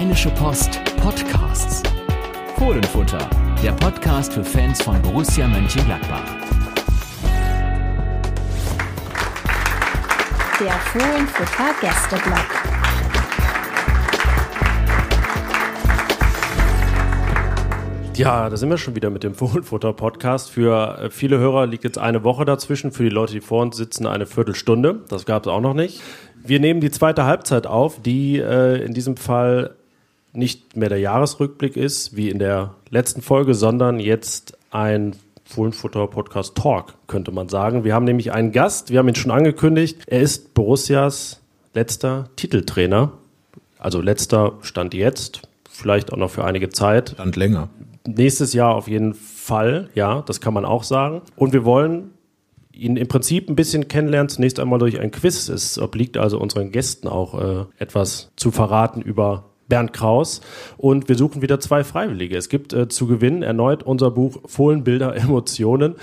Rheinische Post Podcasts. Fohlenfutter, der Podcast für Fans von Borussia Mönchengladbach. Der Fohlenfutter Gästeblock. Ja, da sind wir schon wieder mit dem Fohlenfutter-Podcast. Für äh, viele Hörer liegt jetzt eine Woche dazwischen, für die Leute, die vor uns sitzen, eine Viertelstunde. Das gab es auch noch nicht. Wir nehmen die zweite Halbzeit auf, die äh, in diesem Fall nicht mehr der Jahresrückblick ist, wie in der letzten Folge, sondern jetzt ein Fohlenfutter Podcast Talk, könnte man sagen. Wir haben nämlich einen Gast, wir haben ihn schon angekündigt. Er ist Borussias letzter Titeltrainer. Also letzter Stand jetzt, vielleicht auch noch für einige Zeit. Stand länger. Nächstes Jahr auf jeden Fall, ja, das kann man auch sagen. Und wir wollen ihn im Prinzip ein bisschen kennenlernen, zunächst einmal durch ein Quiz. Es obliegt also unseren Gästen auch äh, etwas zu verraten über Bernd Kraus. Und wir suchen wieder zwei Freiwillige. Es gibt äh, zu gewinnen erneut unser Buch Fohlenbilder, Emotionen.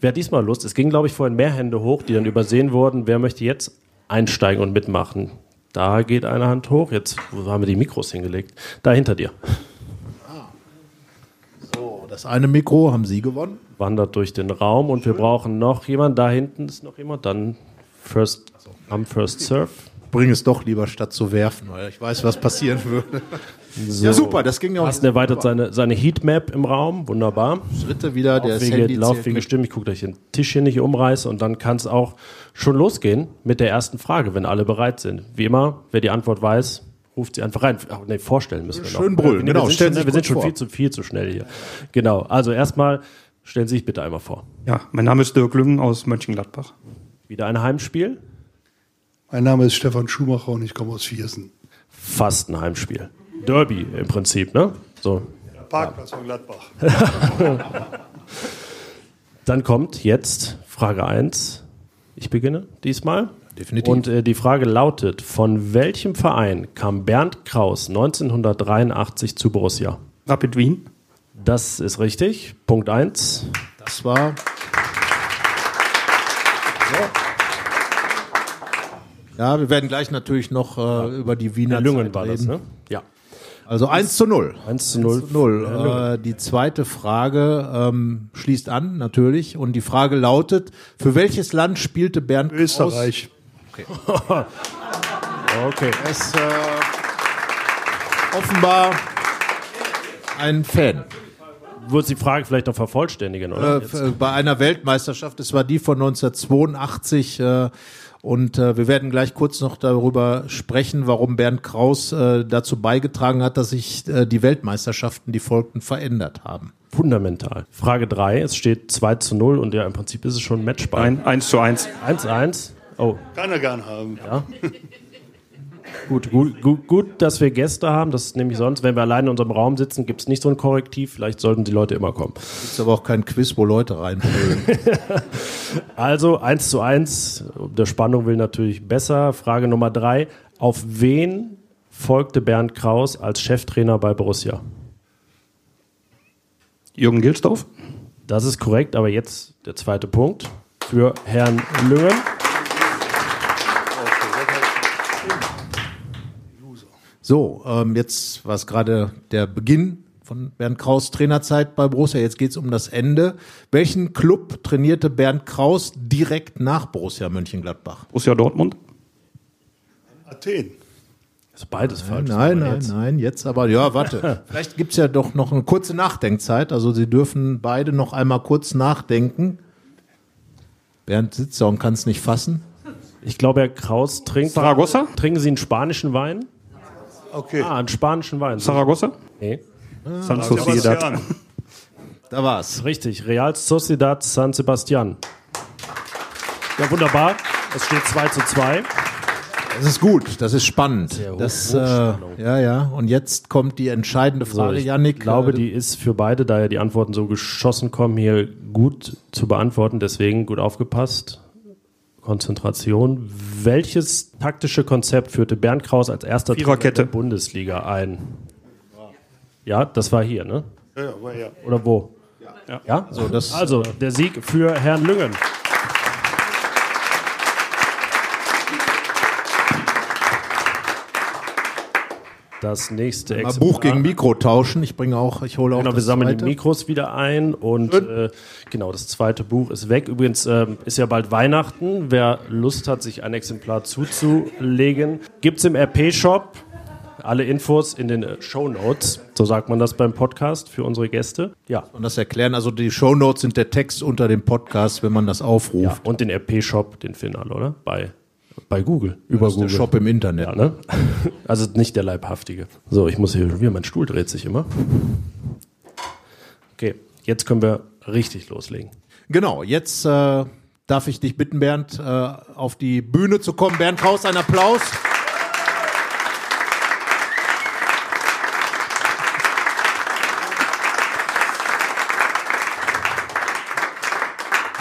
Wer diesmal Lust? Es ging, glaube ich, vorhin mehr Hände hoch, die dann übersehen wurden. Wer möchte jetzt einsteigen und mitmachen? Da geht eine Hand hoch. Jetzt, wo haben wir die Mikros hingelegt? Da hinter dir. So, das eine Mikro haben Sie gewonnen. wandert durch den Raum und wir brauchen noch jemanden. Da hinten ist noch jemand. Dann First am First Surf. Bring es doch lieber statt zu werfen, weil ich weiß, was passieren würde. So. Ja, super, das ging ja auch. Carsten erweitert seine, seine Heatmap im Raum. Wunderbar. Schritte wieder, der das Laufwege, Handy Laufwege stimmen. Ich gucke, dass ich den Tisch hier nicht umreiße. Und dann kann es auch schon losgehen mit der ersten Frage, wenn alle bereit sind. Wie immer, wer die Antwort weiß, ruft sie einfach rein. Ach, nee, vorstellen müssen wir noch. Schön brüllen, Wir genau, sind stellen schon, Sie wir sind schon viel zu, viel zu schnell hier. Genau. Also erstmal stellen Sie sich bitte einmal vor. Ja, mein Name ist Dirk Lüngen aus Mönchengladbach. Wieder ein Heimspiel? Mein Name ist Stefan Schumacher und ich komme aus Viersen. Fast ein Heimspiel. Derby im Prinzip, ne? So. Parkplatz von Gladbach. Dann kommt jetzt Frage 1. Ich beginne diesmal. Definitiv. Und äh, die Frage lautet: Von welchem Verein kam Bernd Kraus 1983 zu Borussia? Rapid Wien. Das ist richtig. Punkt 1. Das war. Ja, wir werden gleich natürlich noch äh, über die Wiener Lüngen Zeit war das, reden. ne? Ja. Also 1 zu 0. 1 zu 0. Null. Äh, die zweite Frage ähm, schließt an, natürlich. Und die Frage lautet: Für welches Land spielte Bernd Kraus? Österreich. Okay. Er ist äh, offenbar ein Fan. Würdest die Frage vielleicht noch vervollständigen, oder? Äh, bei einer Weltmeisterschaft. Es war die von 1982. Äh, und äh, wir werden gleich kurz noch darüber sprechen, warum Bernd Kraus äh, dazu beigetragen hat, dass sich äh, die Weltmeisterschaften, die folgten, verändert haben. Fundamental. Frage 3. Es steht 2 zu 0 und ja, im Prinzip ist es schon ein Matchball. Ein 1 zu 1. 1-1. Oh, Kann er gern haben. Gut, gut, gut, gut, dass wir Gäste haben. Das ist nämlich sonst, wenn wir allein in unserem Raum sitzen, gibt es nicht so ein Korrektiv. Vielleicht sollten die Leute immer kommen. Ist aber auch kein Quiz, wo Leute reinbrüllen. Also 1 zu 1. Der Spannung will natürlich besser. Frage Nummer 3. Auf wen folgte Bernd Kraus als Cheftrainer bei Borussia? Jürgen Gilsdorf. Das ist korrekt, aber jetzt der zweite Punkt für Herrn Lüngen. So, ähm, jetzt war es gerade der Beginn von Bernd Kraus Trainerzeit bei Borussia. Jetzt geht es um das Ende. Welchen Club trainierte Bernd Kraus direkt nach Borussia Mönchengladbach? Borussia Dortmund. Athen. Das ist beides falsch. Nein, nein, jetzt- nein, jetzt aber, ja, warte. Vielleicht gibt's ja doch noch eine kurze Nachdenkzeit. Also Sie dürfen beide noch einmal kurz nachdenken. Bernd sitzt da und kann es nicht fassen. Ich glaube, Herr Kraus trinkt. Saragossa? Trinken Sie einen spanischen Wein? Okay. Ah, einen spanischen Wein. Saragossa. Nee. San Sociedad. Sebastian. Da war's. Richtig, Real Sociedad San Sebastian. Ja, wunderbar. Es steht 2 zu 2. Das ist gut, das ist spannend. Sehr hoch- Das, äh, ja, ja. Und jetzt kommt die entscheidende So, Frage, ich glaube, Äh, die ist für beide, da ja die Antworten so geschossen kommen, hier gut zu beantworten. Deswegen gut aufgepasst. Konzentration. Welches taktische Konzept führte Bernd Kraus als erster Trainer der Bundesliga ein? Ja, das war hier, ne? Ja, ja, war ja. Oder wo? Ja. So, das- also, der Sieg für Herrn Lüngen. Das nächste Mal Buch gegen Mikro tauschen. Ich bringe auch, ich hole auch Genau, wir sammeln zweite. die Mikros wieder ein und äh, genau, das zweite Buch ist weg. Übrigens ähm, ist ja bald Weihnachten. Wer Lust hat, sich ein Exemplar zuzulegen, gibt's im RP-Shop. Alle Infos in den Show Notes, so sagt man das beim Podcast für unsere Gäste. Ja, Und das erklären, also die Shownotes sind der Text unter dem Podcast, wenn man das ja. aufruft. und den RP-Shop, den finden alle, oder? Bei, bei Google, über Das ist Google. der Shop im Internet. Ja, ne? Also nicht der Leibhaftige. So, ich muss hier schon wieder, mein Stuhl dreht sich immer. Okay, jetzt können wir richtig loslegen. Genau, jetzt äh, darf ich dich bitten, Bernd, äh, auf die Bühne zu kommen. Bernd Kraus, ein Applaus.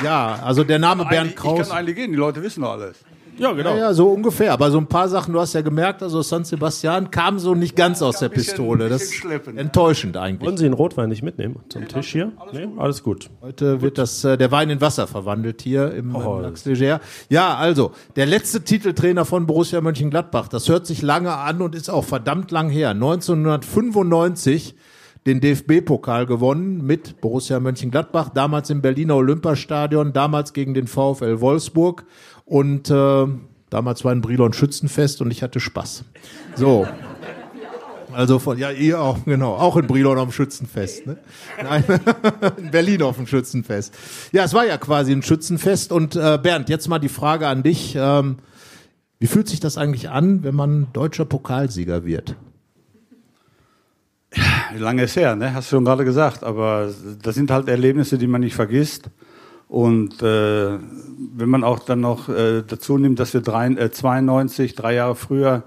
Ja, also der Name Bernd Ich Kraus. kann eigentlich gehen, die Leute wissen doch alles. Ja, genau. Ja, ja, so ungefähr. Aber so ein paar Sachen, du hast ja gemerkt, also San Sebastian kam so nicht ganz aus der bisschen- Pistole. Das ist enttäuschend eigentlich. Wollen Sie den Rotwein nicht mitnehmen zum Tisch hier? Nee, alles gut. Heute wird das, äh, der Wein in Wasser verwandelt hier im, Oh, im Lachs Leger. Ja, also, der letzte Titeltrainer von Borussia Mönchengladbach, das hört sich lange an und ist auch verdammt lang her. 1995 den DFB-Pokal gewonnen mit Borussia Mönchengladbach, damals im Berliner Olympiastadion, damals gegen den VfL Wolfsburg und äh, damals war in Brilon Schützenfest und ich hatte Spaß. So. Also von, ja, ihr auch, genau, auch in Brilon am Schützenfest, ne? Nein, in Berlin auf dem Schützenfest. Ja, es war ja quasi ein Schützenfest und äh, Bernd, jetzt mal die Frage an dich. Ähm, wie fühlt sich das eigentlich an, wenn man deutscher Pokalsieger wird? Lange ist her, ne? Hast du schon gerade gesagt. Aber das sind halt Erlebnisse, die man nicht vergisst. Und äh, wenn man auch dann noch äh, dazu nimmt, dass wir drei, äh, 92, drei Jahre früher,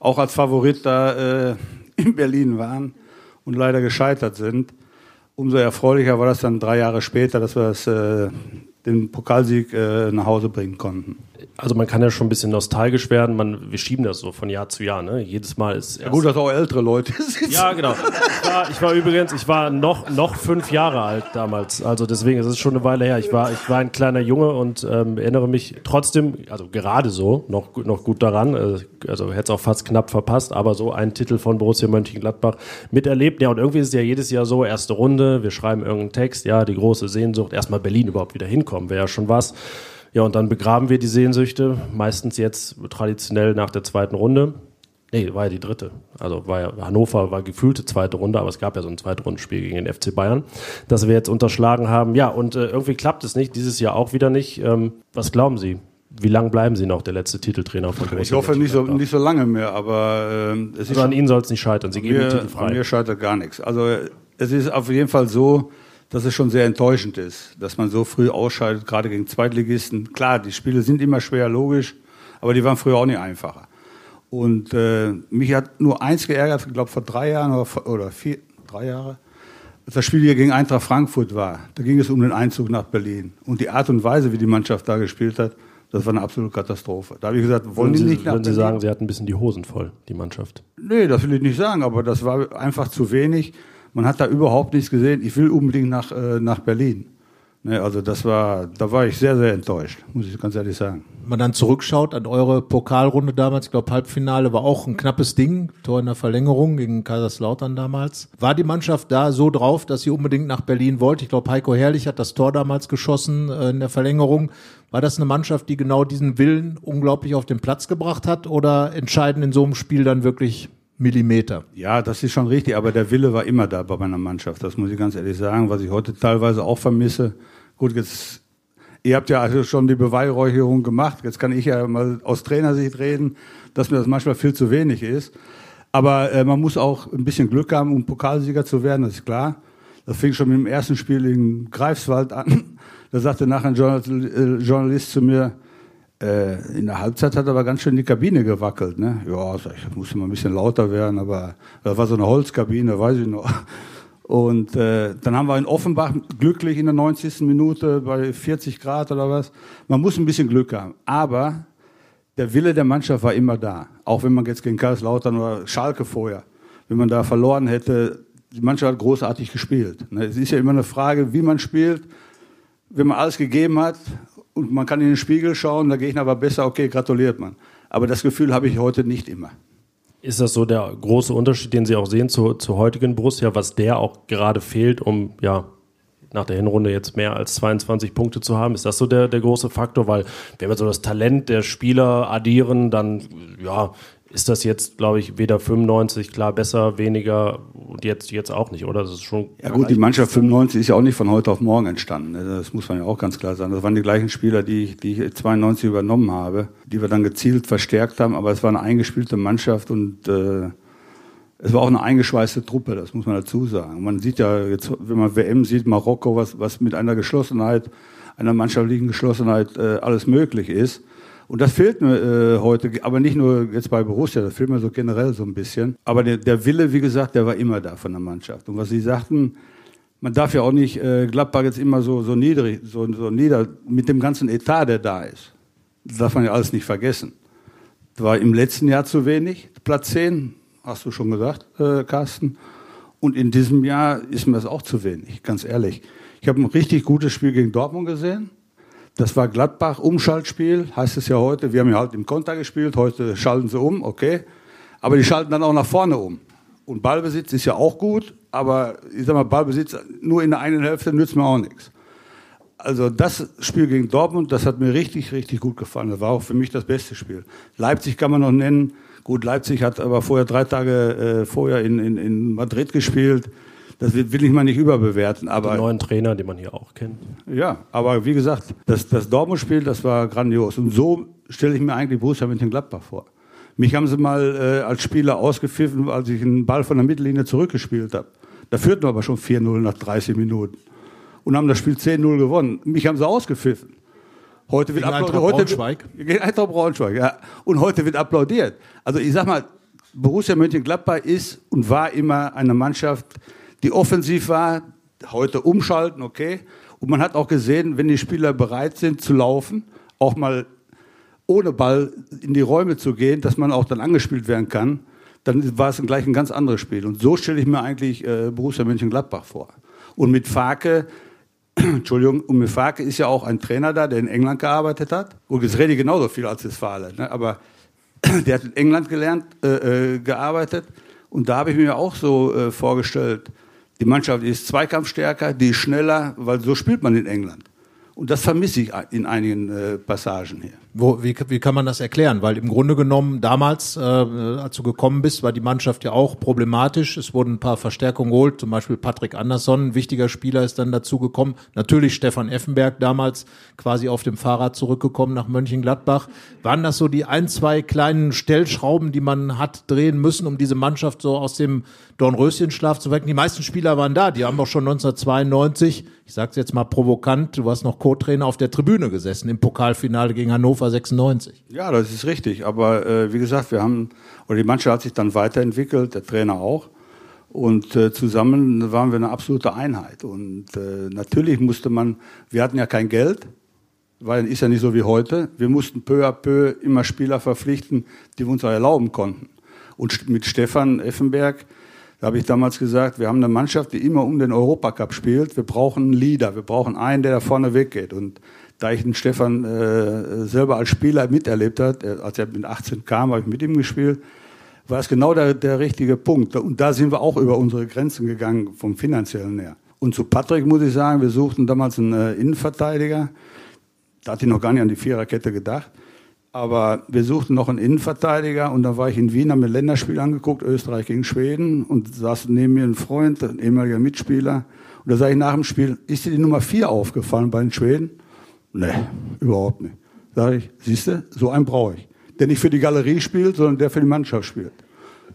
auch als Favorit da äh, in Berlin waren und leider gescheitert sind, umso erfreulicher war das dann drei Jahre später, dass wir das, äh, den Pokalsieg äh, nach Hause bringen konnten. Also man kann ja schon ein bisschen nostalgisch werden. Man, wir schieben das so von Jahr zu Jahr. Ne? Jedes Mal ist Ja, gut, dass auch ältere Leute sitzen. Ja, genau. Ich war, ich war übrigens, ich war noch, noch fünf Jahre alt damals. Also deswegen, es ist schon eine Weile her. Ich war, ich war ein kleiner Junge und ähm, erinnere mich trotzdem, also gerade so, noch, noch gut daran. Äh, Also hätte es auch fast knapp verpasst, aber so einen Titel von Borussia Mönchengladbach miterlebt. Ja, und irgendwie ist es ja jedes Jahr so, erste Runde, wir schreiben irgendeinen Text, ja, die große Sehnsucht, erstmal Berlin überhaupt wieder hinkommen, wäre ja schon was. Ja, und dann begraben wir die Sehnsüchte, meistens jetzt traditionell nach der zweiten Runde. Nee, war ja die dritte. Also war ja, Hannover war gefühlte zweite Runde, aber es gab ja so ein Zweitrundenspiel gegen den FC Bayern, das wir jetzt unterschlagen haben. Ja, und äh, irgendwie klappt es nicht, dieses Jahr auch wieder nicht. Ähm, was glauben Sie? Wie lange bleiben Sie noch der letzte Titeltrainer von Borussia Ich hoffe nicht so, nicht so lange mehr, aber ähm, es ist Also an Ihnen soll es nicht scheitern. Sie geben den mir, Titel an frei. mir scheitert gar nichts. Also äh, es ist auf jeden Fall so, dass es schon sehr enttäuschend ist, dass man so früh ausscheidet, gerade gegen Zweitligisten. Klar, die Spiele sind immer schwer, logisch, aber die waren früher auch nicht einfacher. Und äh, mich hat nur eins geärgert, ich glaube vor drei Jahren oder, vor- oder vier, drei Jahre, als das Spiel hier gegen Eintracht Frankfurt war. Da ging es um den Einzug nach Berlin. Und die Art und Weise, wie die Mannschaft da gespielt hat, das war eine absolute Katastrophe. Da habe ich gesagt, wollen Würden die Sie, nicht nach würden Sie sagen, Sie hatten ein bisschen die Hosen voll, die Mannschaft? Nee, das will ich nicht sagen, aber das war einfach zu wenig. Man hat da überhaupt nichts gesehen. Ich will unbedingt nach, äh, nach Berlin. Ne, also das war, da war ich sehr, sehr enttäuscht, muss ich ganz ehrlich sagen. Wenn man dann zurückschaut an eure Pokalrunde damals, ich glaube Halbfinale war auch ein knappes Ding, Tor in der Verlängerung gegen Kaiserslautern damals. War die Mannschaft da so drauf, dass sie unbedingt nach Berlin wollte? Ich glaube Heiko Herrlich hat das Tor damals geschossen äh, in der Verlängerung. War das eine Mannschaft, die genau diesen Willen unglaublich auf den Platz gebracht hat oder entscheiden in so einem Spiel dann wirklich Millimeter? Ja, das ist schon richtig, aber der Wille war immer da bei meiner Mannschaft. Das muss ich ganz ehrlich sagen, was ich heute teilweise auch vermisse. Gut, jetzt, ihr habt ja also schon die Beweihräucherung gemacht. Jetzt kann ich ja mal aus Trainersicht reden, dass mir das manchmal viel zu wenig ist. Aber äh, man muss auch ein bisschen Glück haben, um Pokalsieger zu werden, das ist klar. Das fing schon mit dem ersten Spiel in Greifswald an. Da sagte nachher ein äh, Journalist zu mir, in der Halbzeit hat aber ganz schön die Kabine gewackelt. Ne? Ja, ich, musste mal ein bisschen lauter werden, aber das war so eine Holzkabine, weiß ich noch. Und äh, dann haben wir in Offenbach glücklich in der 90. Minute bei 40 Grad oder was. Man muss ein bisschen Glück haben. Aber der Wille der Mannschaft war immer da. Auch wenn man jetzt gegen Kaiserslautern oder Schalke vorher, wenn man da verloren hätte, die Mannschaft hat großartig gespielt. Ne? Es ist ja immer eine Frage, wie man spielt. Wenn man alles gegeben hat und man kann in den Spiegel schauen, der Gegner war besser, okay, gratuliert man. Aber das Gefühl habe ich heute nicht immer. Ist das so der große Unterschied, den Sie auch sehen zu, zur heutigen Borussia, was der auch gerade fehlt, um ja nach der Hinrunde jetzt mehr als 22 Punkte zu haben? Ist das so der, der große Faktor? Weil wenn wir so das Talent der Spieler addieren, dann ja, ist das jetzt, glaube ich, weder 95 klar besser, weniger und jetzt, jetzt auch nicht, oder? Das ist schon. Ja gut, die Mannschaft 95 ist ja auch nicht von heute auf morgen entstanden. ne? Das muss man ja auch ganz klar sagen. Das waren die gleichen Spieler, die ich, die ich 92 übernommen habe, die wir dann gezielt verstärkt haben. Aber es war eine eingespielte Mannschaft und äh, es war auch eine eingeschweißte Truppe, das muss man dazu sagen. Man sieht ja jetzt, wenn man WM sieht, Marokko, was, was mit einer Geschlossenheit, einer mannschaftlichen Geschlossenheit äh, alles möglich ist. Und das fehlt mir äh, heute, aber nicht nur jetzt bei Borussia, das fehlt mir so generell so ein bisschen. Aber der, der Wille, wie gesagt, der war immer da von der Mannschaft. Und was Sie sagten, man darf ja auch nicht äh, Gladbach jetzt immer so, so niedrig, so, so nieder, mit dem ganzen Etat, der da ist. Das darf man ja alles nicht vergessen. Das war im letzten Jahr zu wenig, Platz 10, hast du schon gesagt, äh, Carsten. Und in diesem Jahr ist mir das auch zu wenig, ganz ehrlich. Ich habe ein richtig gutes Spiel gegen Dortmund gesehen. Das war Gladbach, Umschaltspiel, heißt es ja heute. Wir haben ja halt im Konter gespielt, heute schalten sie um, okay. Aber die schalten dann auch nach vorne um. Und Ballbesitz ist ja auch gut, aber ich sag mal, Ballbesitz nur in der einen Hälfte nützt mir auch nichts. Also das Spiel gegen Dortmund, das hat mir richtig, richtig gut gefallen. Das war auch für mich das beste Spiel. Leipzig kann man noch nennen. Gut, Leipzig hat aber vorher drei Tage äh, vorher in, in, in Madrid gespielt. Das will, ich mal nicht überbewerten. Aber Den neuen Trainer, den man hier auch kennt. ja, aber wie gesagt, das, das Dortmund-Spiel, das war grandios. Und so stelle ich mir eigentlich Borussia Mönchengladbach vor. Mich haben sie mal äh, als Spieler ausgepfiffen, als ich einen Ball von der Mittellinie zurückgespielt habe. Da führten wir aber schon 4-0 nach 30 Minuten. Und haben das Spiel 10-0 gewonnen. Mich haben sie ausgepfiffen. Heute wird applaudiert. Heute, Braunschweig? Gegen Eintracht Braunschweig, ja. Und heute wird applaudiert. Also ich sag mal, Borussia Mönchengladbach ist und war immer eine Mannschaft, die offensiv war, heute umschalten, okay. Und man hat auch gesehen, wenn die Spieler bereit sind zu laufen, auch mal ohne Ball in die Räume zu gehen, dass man auch dann angespielt werden kann, dann war es gleich ein ganz anderes Spiel. Und so stelle ich mir eigentlich äh, Borussia Mönchengladbach vor. Und mit Farke, Entschuldigung, und mit Farke ist ja auch ein Trainer da, der in England gearbeitet hat. Und jetzt rede ich genauso viel als Westfale, ne? aber der hat in England gelernt, äh, äh, gearbeitet. Und da habe ich mir auch so äh, vorgestellt, die Mannschaft ist zweikampfstärker, die ist schneller, weil so spielt man in England. Und das vermisse ich in einigen äh, Passagen hier. Wo, wie, wie kann man das erklären? Weil im Grunde genommen damals, äh, als du gekommen bist, war die Mannschaft ja auch problematisch. Es wurden ein paar Verstärkungen geholt, zum Beispiel Patrick Andersson, ein wichtiger Spieler ist dann dazu gekommen. Natürlich Stefan Effenberg damals quasi auf dem Fahrrad zurückgekommen nach Mönchengladbach. Waren das so die ein, zwei kleinen Stellschrauben, die man hat drehen müssen, um diese Mannschaft so aus dem Dornröschenschlaf zu wecken? Die meisten Spieler waren da, die haben auch schon 1992, ich sag's jetzt mal provokant, du warst noch Co-Trainer auf der Tribüne gesessen im Pokalfinale gegen Hannover 96. Ja, das ist richtig. Aber äh, wie gesagt, wir haben, oder die Mannschaft hat sich dann weiterentwickelt, der Trainer auch. Und äh, zusammen waren wir eine absolute Einheit. Und äh, natürlich musste man, wir hatten ja kein Geld, weil ist ja nicht so wie heute. Wir mussten peu à peu immer Spieler verpflichten, die wir uns auch erlauben konnten. Und mit Stefan Effenberg, da habe ich damals gesagt, wir haben eine Mannschaft, die immer um den Europacup spielt. Wir brauchen einen Leader, wir brauchen einen, der da vorne weggeht. Und da ich den Stefan äh, selber als Spieler miterlebt hat, er- als er mit 18 kam, habe ich mit ihm gespielt, war es genau der, der richtige Punkt. Und da sind wir auch über unsere Grenzen gegangen, vom finanziellen her. Und zu Patrick muss ich sagen, wir suchten damals einen äh, Innenverteidiger. Da hatte ich noch gar nicht an die Viererkette gedacht. Aber wir suchten noch einen Innenverteidiger und da war ich in Wien, haben mir ein Länderspiel angeguckt, Österreich gegen Schweden und saß neben mir ein Freund, ein ehemaliger Mitspieler. Und da sage ich nach dem Spiel, ist dir die Nummer vier aufgefallen bei den Schweden? Nee, überhaupt nicht. Sag ich, siehst du, so einen brauche ich. Der nicht für die Galerie spielt, sondern der für die Mannschaft spielt.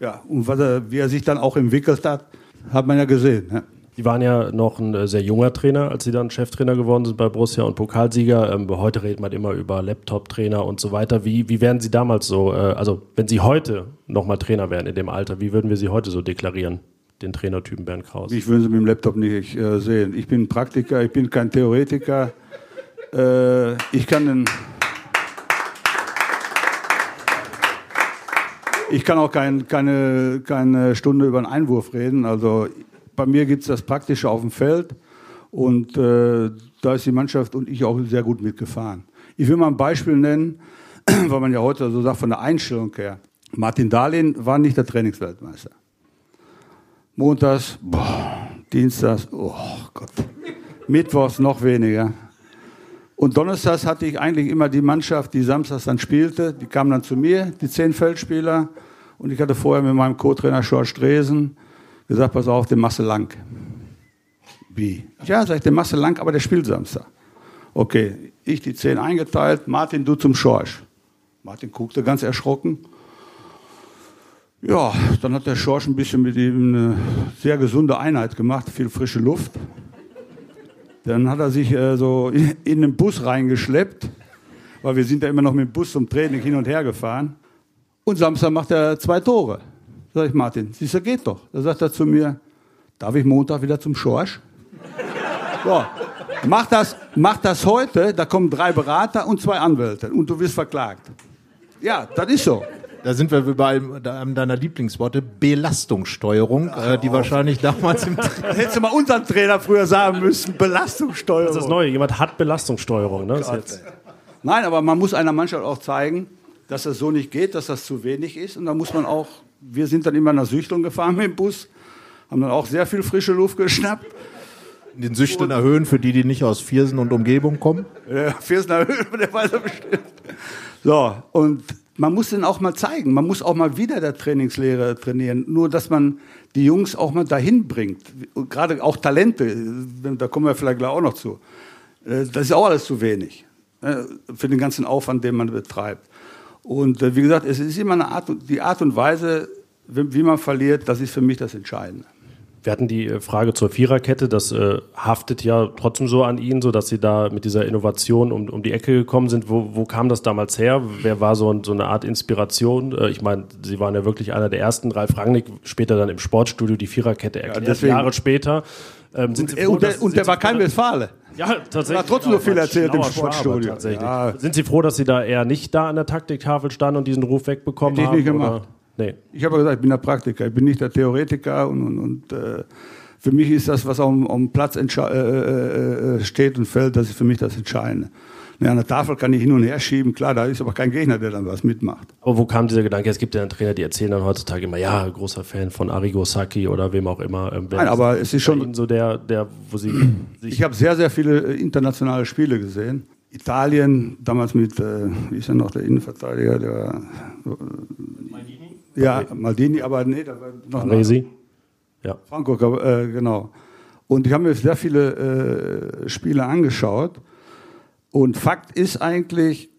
Ja, und was er, wie er sich dann auch entwickelt hat, hat man ja gesehen. Ja. Die waren ja noch ein äh, sehr junger Trainer, als sie dann Cheftrainer geworden sind bei Borussia und Pokalsieger. Ähm, heute redet man immer über Laptop-Trainer und so weiter. Wie, wie wären Sie damals so, äh, also wenn Sie heute nochmal Trainer wären in dem Alter, wie würden wir Sie heute so deklarieren, den Trainertypen Bernd Kraus? Ich will sie mit dem Laptop nicht äh, sehen. Ich bin ein Praktiker, ich bin kein Theoretiker. Äh, ich kann den. Ich kann auch kein, keine, keine Stunde über einen Einwurf reden. Also bei mir gibt es das Praktische auf dem Feld und äh, da ist die Mannschaft und ich auch sehr gut mitgefahren. Ich will mal ein Beispiel nennen, weil man ja heute so sagt von der Einstellung her. Martin Dahlin war nicht der Trainingsweltmeister. Montags, boah, Dienstags, oh Gott. Mittwochs noch weniger. Und donnerstags hatte ich eigentlich immer die Mannschaft, die samstags dann spielte. Die kamen dann zu mir, die zehn Feldspieler. Und ich hatte vorher mit meinem Co-Trainer George Dresen gesagt, pass auf, den du lang. Wie? Ja, sag ich, den du lang, aber der spielt Samstag. Okay, ich die zehn eingeteilt, Martin, du zum Schorsch. Martin guckte ganz erschrocken. Ja, dann hat der Schorsch ein bisschen mit ihm eine sehr gesunde Einheit gemacht, viel frische Luft. Dann hat er sich äh, so in, den Bus reingeschleppt, weil wir sind ja immer noch mit dem Bus zum Training hin und her gefahren. Und Samstag macht er zwei Tore. Sag ich, Martin, siehst du, geht doch. Da sagt er zu mir, darf ich Montag wieder zum Schorsch? So, mach das, mach das heute, da kommen drei Berater und zwei Anwälte und du wirst verklagt. Ja, das ist so. Da sind wir bei einem deiner Lieblingsworte, Belastungssteuerung, äh, die wahrscheinlich damals im Das hättest du mal unseren Trainer früher sagen müssen, Belastungssteuerung. Das ist das Neue. Jemand hat Belastungssteuerung. Ne? Das ist jetzt, Nein, aber man muss einer Mannschaft auch zeigen, dass das so nicht geht, dass das zu wenig ist. Und da muss man auch, wir sind dann immer nach Süchteln gefahren mit dem Bus, haben dann auch sehr viel frische Luft geschnappt. den Süchteln erhöhen für die, die nicht aus Viersen und Umgebung kommen. Ja, Viersner Höhe, der weiß er bestimmt. So, und man muss den auch mal zeigen. Man muss auch mal wieder der Trainingslehre trainieren. Nur, dass man die Jungs auch mal dahin bringt. Und gerade auch Talente, da kommen wir vielleicht gleich auch noch zu. Äh, Das ist auch alles zu wenig äh, für den ganzen Aufwand, den man betreibt. Und äh, wie gesagt, es ist immer eine Art, die Art und Weise, wie man verliert, das ist für mich das Entscheidende. Wir hatten die äh, Frage zur Viererkette. Das äh, haftet ja trotzdem so an Ihnen, so dass Sie da mit dieser Innovation um, um die Ecke gekommen sind. Wo, wo kam das damals her? Wer war so, ein, so eine Art Inspiration? Äh, ich meine, Sie waren ja wirklich einer der ersten. Ralf Rangnick später dann im Sportstudio die Viererkette erklärt. deswegen- Jahre später. Ähm, sind Sie froh, Und der, dass- und der war kein Westfale. Ja, tatsächlich. Hat trotzdem so viel erzählt im Sportstudio. Tatsächlich. Ja. Sind Sie froh, dass Sie da eher nicht da an der Taktiktafel standen und diesen Ruf wegbekommen Hätte ich haben? nicht gemacht. Oder? Nee. Ich habe gesagt, ich bin der Praktiker, ich bin nicht der Theoretiker und, und, und äh, für mich ist das, was am, am Platz äh, äh, äh, steht und fällt, das ist für mich das Entscheidende. Ja, an der Tafel kann ich hin und her schieben, klar, da ist aber kein Gegner, der dann was mitmacht. Aber wo kam dieser Gedanke? Es gibt ja einen Trainer, die erzählen dann heutzutage immer, ja, großer Fan von Arrigo Sacchi oder wem auch immer. Ähm, wer Nein, aber es ist schon- so der, der, wo Sie sich Ich habe sehr, sehr viele äh, internationale Spiele gesehen. Italien, damals mit, äh, wie ist er noch, der Innenverteidiger, der äh, Ja, Maldini, aber nee, da war noch Resi. Ja. Franco, äh, genau. Und ich habe mir sehr viele äh, Spiele angeschaut. Und Fakt ist eigentlich,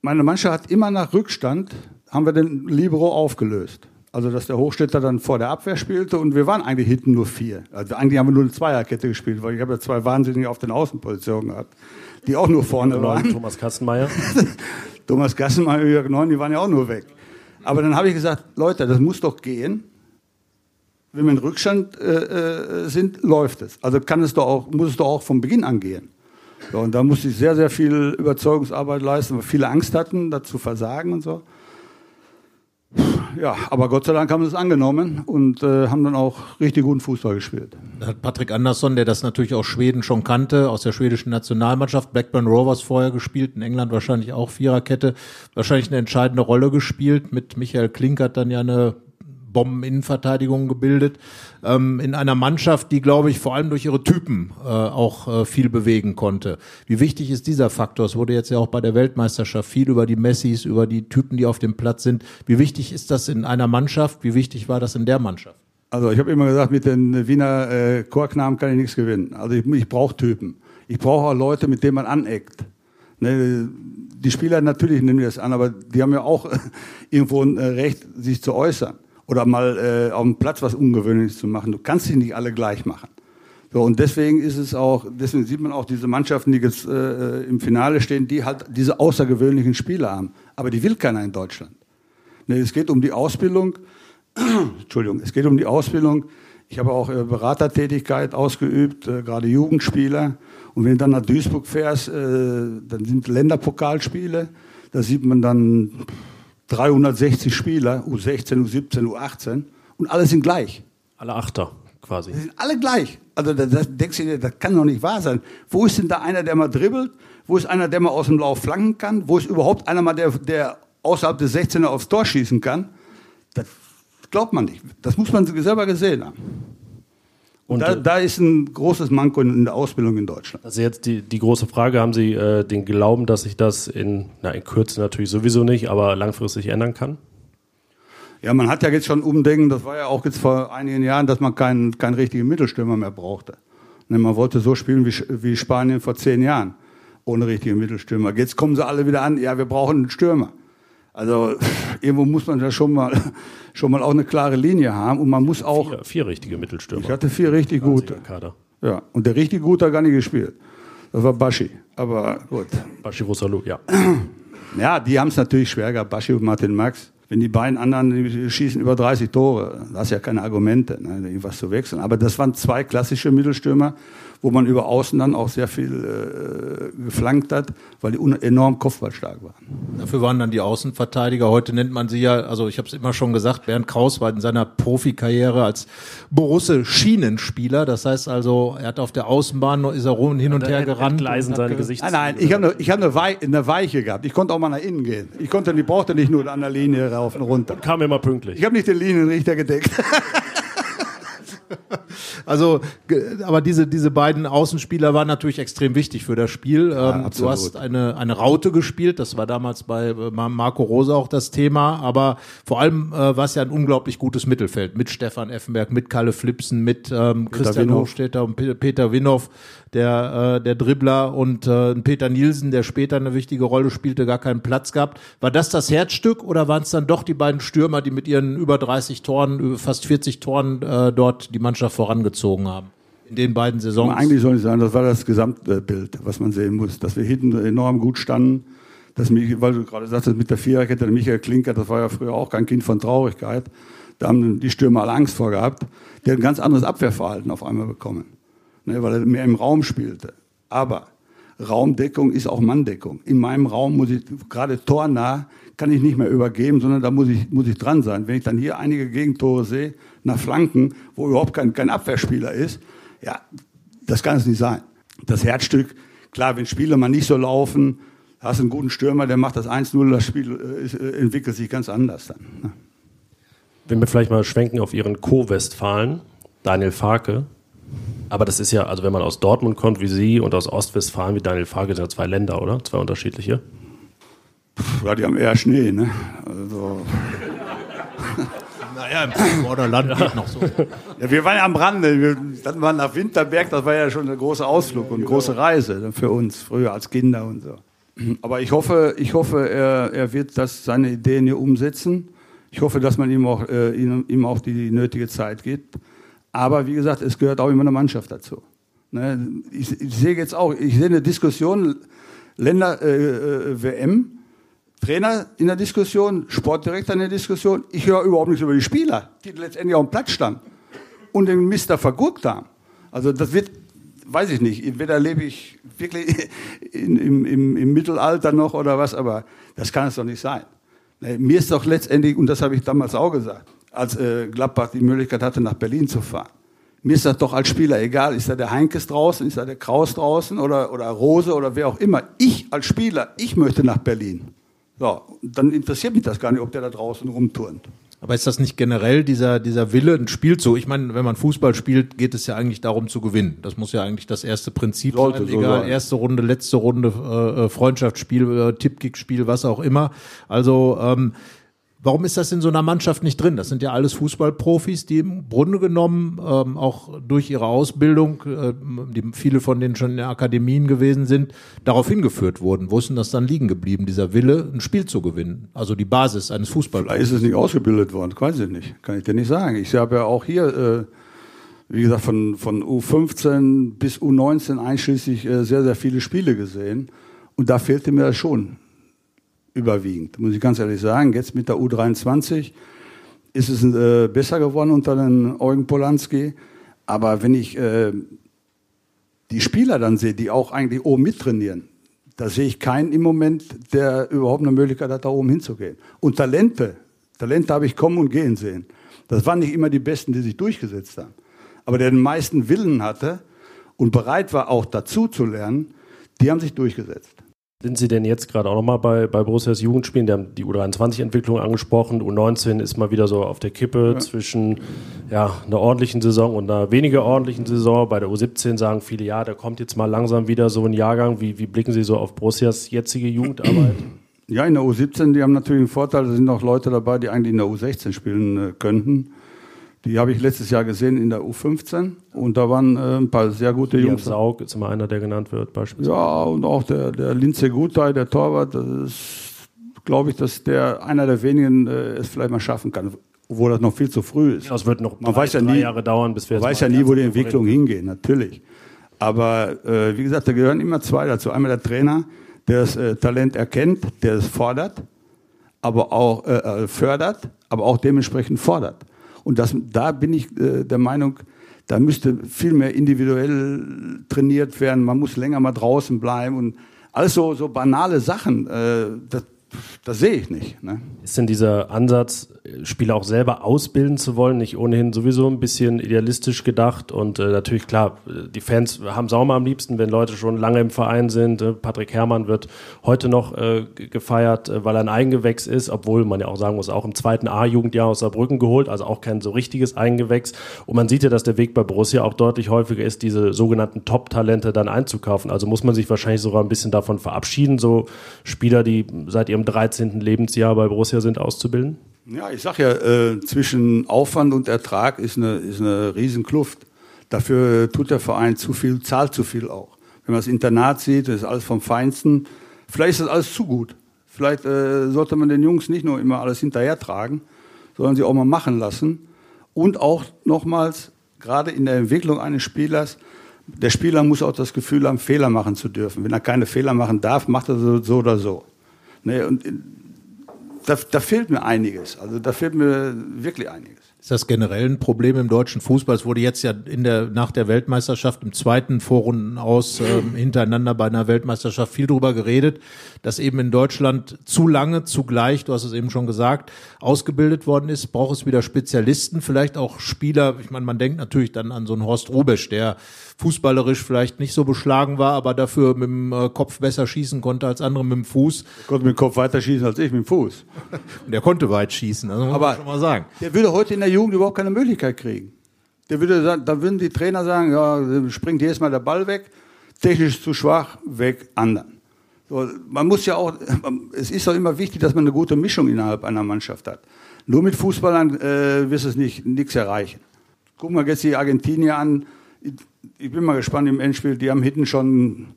meine Mannschaft hat immer nach Rückstand, haben wir den Libero aufgelöst. Also, dass der Hochstädter dann vor der Abwehr spielte und wir waren eigentlich hinten nur vier. Also, eigentlich haben wir nur eine Zweierkette gespielt, weil ich habe ja zwei Wahnsinnige auf den Außenpositionen gehabt, die auch nur vorne waren. Thomas Kastenmeier. Thomas Gassenmeier, Jörg Neun, die waren ja auch nur weg. Aber dann habe ich gesagt, Leute, das muss doch gehen. Wenn wir in Rückstand äh, äh, sind, läuft es. Also kann es doch auch, muss es doch auch von Beginn an gehen. So, und da musste ich sehr, sehr viel Überzeugungsarbeit leisten, weil viele Angst hatten, dazu versagen und so. Ja, aber Gott sei Dank haben sie es angenommen und äh, haben dann auch richtig guten Fußball gespielt. Da hat Patrick Andersson, der das natürlich aus Schweden schon kannte, aus der schwedischen Nationalmannschaft, Blackburn Rovers vorher gespielt, in England wahrscheinlich auch Viererkette, wahrscheinlich eine entscheidende Rolle gespielt. Mit Michael Klinkert dann ja eine Bombeninnenverteidigung gebildet. Ähm, in einer Mannschaft, die, glaube ich, vor allem durch ihre Typen äh, auch äh, viel bewegen konnte. Wie wichtig ist dieser Faktor? Es wurde jetzt ja auch bei der Weltmeisterschaft viel über die Messis, über die Typen, die auf dem Platz sind. Wie wichtig ist das in einer Mannschaft? Wie wichtig war das in der Mannschaft? Also ich habe immer gesagt, mit den Wiener äh, Chorknaben kann ich nichts gewinnen. Also ich, ich brauche Typen. Ich brauche auch Leute, mit denen man aneckt. Ne, die Spieler natürlich nehmen das an, aber die haben ja auch irgendwo ein äh, Recht, sich zu äußern. Oder mal äh, auf dem Platz was Ungewöhnliches zu machen. Du kannst sie nicht alle gleich machen. So, und deswegen ist es auch, deswegen sieht man auch diese Mannschaften, die jetzt äh, im Finale stehen, die halt diese außergewöhnlichen Spieler haben. Aber die will keiner in Deutschland. Ne, es geht um die Ausbildung. Entschuldigung, es geht um die Ausbildung. Ich habe auch äh, Beratertätigkeit ausgeübt, äh, gerade Jugendspieler. Und wenn du dann nach Duisburg fährst, äh, dann sind Länderpokalspiele. Da sieht man dann 360 Spieler, U16, U17, U18. Und alle sind gleich. Alle Achter quasi. Die sind alle gleich. Also da, da denkst du dir, das kann doch nicht wahr sein. Wo ist denn da einer, der mal dribbelt? Wo ist einer, der mal aus dem Lauf flanken kann? Wo ist überhaupt einer mal, der, der außerhalb des 16er aufs Tor schießen kann? Das glaubt man nicht. Das muss man selber gesehen haben. Und da, da ist ein großes Manko in, der Ausbildung in Deutschland. Also jetzt die, die große Frage, haben Sie äh, den Glauben, dass sich das in, na, in Kürze natürlich sowieso nicht, aber langfristig ändern kann? Ja, man hat ja jetzt schon Umdenken, das war ja auch jetzt vor einigen Jahren, dass man keinen, keinen richtigen Mittelstürmer mehr brauchte. Ne, man wollte so spielen wie, wie Spanien vor zehn Jahren, ohne richtigen Mittelstürmer. Jetzt kommen sie alle wieder an, ja, wir brauchen einen Stürmer. Also irgendwo muss man da schon mal, schon mal auch eine klare Linie haben und man muss auch. Vier, vier richtige Mittelstürmer. Ich hatte vier richtig gute. Kader. Ja, und der richtig gute hat gar nicht gespielt. Das war Baschi. Aber gut. Baschi Rosalu, ja. Ja, die haben es natürlich schwer gehabt, Baschi und Martin Max. Wenn die beiden anderen die schießen über 30 Tore, da hast du ja keine Argumente, ne, irgendwas zu wechseln. Aber das waren zwei klassische Mittelstürmer, wo man über Außen dann auch sehr viel äh, geflankt hat, weil die enorm kopfballstark waren. Dafür waren dann die Außenverteidiger. Heute nennt man sie ja, also ich habe es immer schon gesagt, Bernd Kraus war in seiner Profikarriere als Borusse Schienenspieler. Das heißt also, er hat auf der Außenbahn ist er rum und hin und her gerannt. Hat seine ge- Gesichts Nein, nein, ich habe eine, ich hab eine, Wei eine Weiche gehabt. Ich konnte auch mal nach innen gehen. Ich konnte, ich brauchte nicht nur an der Linie rauf und runter. Kam immer pünktlich. Ich habe nicht den Linienrichter gedeckt. Also, aber diese, diese beiden Außenspieler waren natürlich extrem wichtig für das Spiel. Ähm, du hast eine, eine Raute gespielt, das war damals bei äh, Marco Rose auch das Thema, aber vor allem äh, war es ja ein unglaublich gutes Mittelfeld mit Stefan Effenberg, mit Kalle Flipsen, mit ähm, Christian. Hofstetter und Pe- Peter Winhoff, der, äh, der Dribbler und äh, Peter Nielsen, der später eine wichtige Rolle spielte, gar keinen Platz gehabt. War das das Herzstück oder waren es dann doch die beiden Stürmer, die mit ihren über 30 Toren, fast 40 Toren äh, dort die Mannschaft vorangezogen haben? In den beiden Saisons. Eigentlich soll ich sagen, das war das Gesamtbild, was man sehen muss. Dass wir hinten enorm gut standen. Dass weil du gerade sagtest, mit der Viererkette, der Michael Klinker, das war ja früher auch kein Kind von Traurigkeit. Da haben die Stürmer alle Angst vor gehabt. Der hat ein ganz anderes Abwehrverhalten auf einmal bekommen. Ne, weil er mehr im Raum spielte. Aber Raumdeckung ist auch Manndeckung. In meinem Raum muss ich, gerade tornah, kann ich nicht mehr übergeben, sondern da muss ich, muss ich dran sein. Wenn ich dann hier einige Gegentore sehe, nach Flanken, wo überhaupt kein, kein Abwehrspieler ist, ja, das kann es nicht sein. Das Herzstück, klar, wenn Spiele mal nicht so laufen, hast einen guten Stürmer, der macht das 1-0, das Spiel äh, ist, äh, entwickelt sich ganz anders dann. Ne? Wenn wir vielleicht mal schwenken auf Ihren Co-Westfalen, Daniel Farke. Aber das ist ja, also wenn man aus Dortmund kommt wie Sie und aus Ostwestfalen wie Daniel Farke, sind ja zwei Länder, oder? Zwei unterschiedliche. Ja, die haben eher Schnee, ne? Also, naja, im Vorderland geht noch so. ja, wir waren ja am Rande. Wir, dann waren nach Winterberg, das war ja schon ein großer Ausflug und eine große Reise für uns, früher als Kinder und so. Aber ich hoffe, ich hoffe er, er wird das, seine Ideen hier umsetzen. Ich hoffe, dass man ihm auch, äh, ihm, ihm auch die nötige Zeit gibt. Aber wie gesagt, es gehört auch immer eine Mannschaft dazu. Ne? Ich, ich sehe jetzt auch, ich sehe eine Diskussion, Länder, äh, äh, WM, Trainer in der Diskussion, Sportdirektor in der Diskussion. Ich höre überhaupt nichts über die Spieler, die letztendlich auf dem Platz standen und den Mister vergurkt haben. Also das wird, weiß ich nicht, entweder lebe ich wirklich in, im, im, im Mittelalter noch oder was, aber das kann es doch nicht sein. Ne, Mir ist doch letztendlich, und das habe ich damals auch gesagt, als äh, Gladbach die Möglichkeit hatte, nach Berlin zu fahren. Mir ist das doch als Spieler egal. Ist da der Heinkes draußen, ist da der Kraus draußen oder, oder Rose oder wer auch immer. Ich als Spieler, ich möchte nach Berlin. So, dann interessiert mich das gar nicht, ob der da draußen rumturnt. Aber ist das nicht generell dieser, dieser Wille, ein Spiel zu? Ich meine, wenn man Fußball spielt, geht es ja eigentlich darum zu gewinnen. Das muss ja eigentlich das erste Prinzip Sollte sein. so Egal, sein. erste Runde, letzte Runde, äh, äh, Freundschaftsspiel, äh, Tippkick-Spiel, was auch immer. Also, ähm, Warum ist das in so einer Mannschaft nicht drin? Das sind ja alles Fußballprofis, die im Grunde genommen ähm, auch durch ihre Ausbildung, äh, die viele von denen schon in den Akademien gewesen sind, darauf hingeführt wurden. Wo ist denn das dann liegen geblieben, dieser Wille, ein Spiel zu gewinnen? Also die Basis eines Fußballs. Vielleicht ist es nicht ausgebildet worden, weiß ich nicht. Kann ich dir nicht sagen. Ich habe ja auch hier, äh, wie gesagt, von, von U15 bis U19 einschließlich äh, sehr, sehr viele Spiele gesehen. Und da fehlte mir das schon überwiegend, muss ich ganz ehrlich sagen. Jetzt mit der U23 ist es äh, besser geworden unter den Eugen Polanski. Aber wenn ich äh, die Spieler dann sehe, die auch eigentlich oben mittrainieren, da sehe ich keinen im Moment, der überhaupt eine Möglichkeit hat, da oben hinzugehen. Und Talente, Talente habe ich kommen und gehen sehen. Das waren nicht immer die Besten, die sich durchgesetzt haben. Aber der den meisten Willen hatte und bereit war, auch dazu zu lernen, die haben sich durchgesetzt. Sind Sie denn jetzt gerade auch nochmal bei, bei Borussias Jugendspielen? Die haben die U23-Entwicklung angesprochen. U19 ist mal wieder so auf der Kippe ja. zwischen ja, einer ordentlichen Saison und einer weniger ordentlichen Saison. Bei der U17 sagen viele, ja, da kommt jetzt mal langsam wieder so ein Jahrgang. Wie, wie blicken Sie so auf Borussias jetzige Jugendarbeit? Ja, in der U17, die haben natürlich einen Vorteil, da sind auch Leute dabei, die eigentlich in der U16 spielen äh, könnten. Die habe ich letztes Jahr gesehen in der U15 und da waren äh, ein paar sehr gute Jungs. Saug ist immer einer, der genannt wird, beispielsweise. Ja, und auch der, der Linze Gutei, der Torwart, das ist, glaube ich, dass der einer der wenigen äh, es vielleicht mal schaffen kann, obwohl das noch viel zu früh ist. Ja, es wird noch man drei, weiß ja nie, Jahre dauern, bis wir Man weiß ja nie, wo die Entwicklung hingeht, natürlich. Aber äh, wie gesagt, da gehören immer zwei dazu. Einmal der Trainer, der das äh, Talent erkennt, der es fordert, aber auch äh, äh fördert, aber auch dementsprechend fordert. Und das, da bin ich äh, der Meinung, da müsste viel mehr individuell trainiert werden. Man muss länger mal draußen bleiben und alles so, so banale Sachen. Äh, das, das sehe ich nicht. Ne? Ist denn dieser Ansatz, Spieler auch selber ausbilden zu wollen, nicht ohnehin sowieso ein bisschen idealistisch gedacht? Und äh, natürlich, klar, die Fans haben es am liebsten, wenn Leute schon lange im Verein sind. Äh, Patrick Herrmann wird heute noch äh, gefeiert, äh, weil er ein Eigengewächs ist, obwohl man ja auch sagen muss, auch im zweiten A-Jugendjahr aus Saarbrücken geholt, also auch kein so richtiges Eigengewächs. Und man sieht ja, dass der Weg bei Borussia auch deutlich häufiger ist, diese sogenannten Top-Talente dann einzukaufen. Also muss man sich wahrscheinlich sogar ein bisschen davon verabschieden, so Spieler, die seit ihrem 13. Lebensjahr bei Borussia sind, auszubilden? Ja, ich sag ja, äh, zwischen Aufwand und Ertrag ist eine, ist eine Riesenkluft. Dafür tut der Verein zu viel, zahlt zu viel auch. Wenn man das Internat sieht, ist alles vom Feinsten. Vielleicht ist das alles zu gut. Vielleicht äh, sollte man den Jungs nicht nur immer alles hinterher tragen, sondern sie auch mal machen lassen. Und auch nochmals, gerade in der Entwicklung eines Spielers, der Spieler muss auch das Gefühl haben, Fehler machen zu dürfen. Wenn er keine Fehler machen darf, macht er so oder so. Nee, und da, da fehlt mir einiges. Also da fehlt mir wirklich einiges. Ist das generell ein Problem im deutschen Fußball? Es wurde jetzt ja in der, nach der Weltmeisterschaft im zweiten Vorrunden aus äh, hintereinander bei einer Weltmeisterschaft viel drüber geredet, dass eben in Deutschland zu lange zugleich, du hast es eben schon gesagt, ausgebildet worden ist. Braucht es wieder Spezialisten, vielleicht auch Spieler. Ich meine, man denkt natürlich dann an so einen Horst Rubesch, der fußballerisch vielleicht nicht so beschlagen war, aber dafür mit dem äh, Kopf besser schießen konnte als andere mit dem Fuß. Der konnte mit dem Kopf weiter schießen als ich mit dem Fuß. Und der konnte weit schießen, also muss aber man schon mal sagen. Der würde heute in der Jugend überhaupt keine Möglichkeit kriegen. Der würde sagen, da würden die Trainer sagen, ja, springt jedes Mal der Ball weg, technisch zu schwach, weg, anderen. So, man muss ja auch, es ist doch immer wichtig, dass man eine gute Mischung innerhalb einer Mannschaft hat. Nur mit Fußballern äh, wirst du es nicht nichts erreichen. Gucken wir jetzt die Argentinier an, ich bin mal gespannt im Endspiel. Die haben hinten schon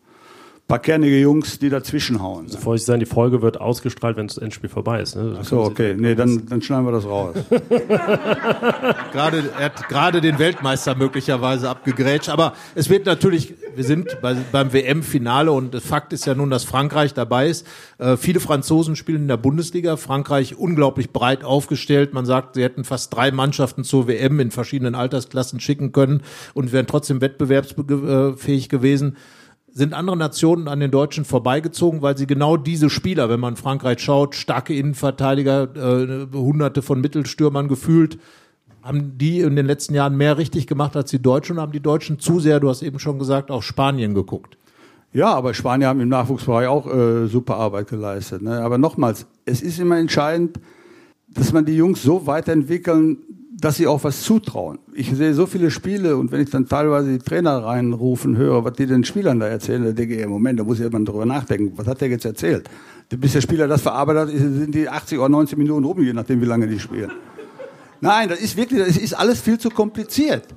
paar kernige Jungs, die dazwischen hauen. Ne? Bevor ich sagen, die Folge wird ausgestrahlt, wenn das Endspiel vorbei ist. Ne? Ach so, okay. Nee, dann, dann schneiden wir das raus. gerade, er hat gerade den Weltmeister möglicherweise abgegrätscht. Aber es wird natürlich, wir sind bei, beim WM-Finale und Fakt ist ja nun, dass Frankreich dabei ist. Äh, viele Franzosen spielen in der Bundesliga. Frankreich unglaublich breit aufgestellt. Man sagt, sie hätten fast drei Mannschaften zur WM in verschiedenen Altersklassen schicken können und wären trotzdem wettbewerbsfähig gewesen sind andere Nationen an den Deutschen vorbeigezogen, weil sie genau diese Spieler, wenn man Frankreich schaut, starke Innenverteidiger, äh, hunderte von Mittelstürmern gefühlt, haben die in den letzten Jahren mehr richtig gemacht als die Deutschen und haben die Deutschen zu sehr, du hast eben schon gesagt, auf Spanien geguckt. Ja, aber Spanier haben im Nachwuchsbereich auch äh, super Arbeit geleistet. Ne? Aber nochmals, es ist immer entscheidend, dass man die Jungs so weiterentwickeln, dass sie auch was zutrauen. Ich sehe so viele Spiele und wenn ich dann teilweise die Trainer reinrufen höre, was die den Spielern da erzählen, dann denke ich, Moment, da muss jemand drüber nachdenken, was hat der jetzt erzählt? Bis der Spieler das verarbeitet hat, sind die 80 oder 90 Minuten rum, je nachdem, wie lange die spielen. Nein, das ist wirklich, das ist alles viel zu kompliziert.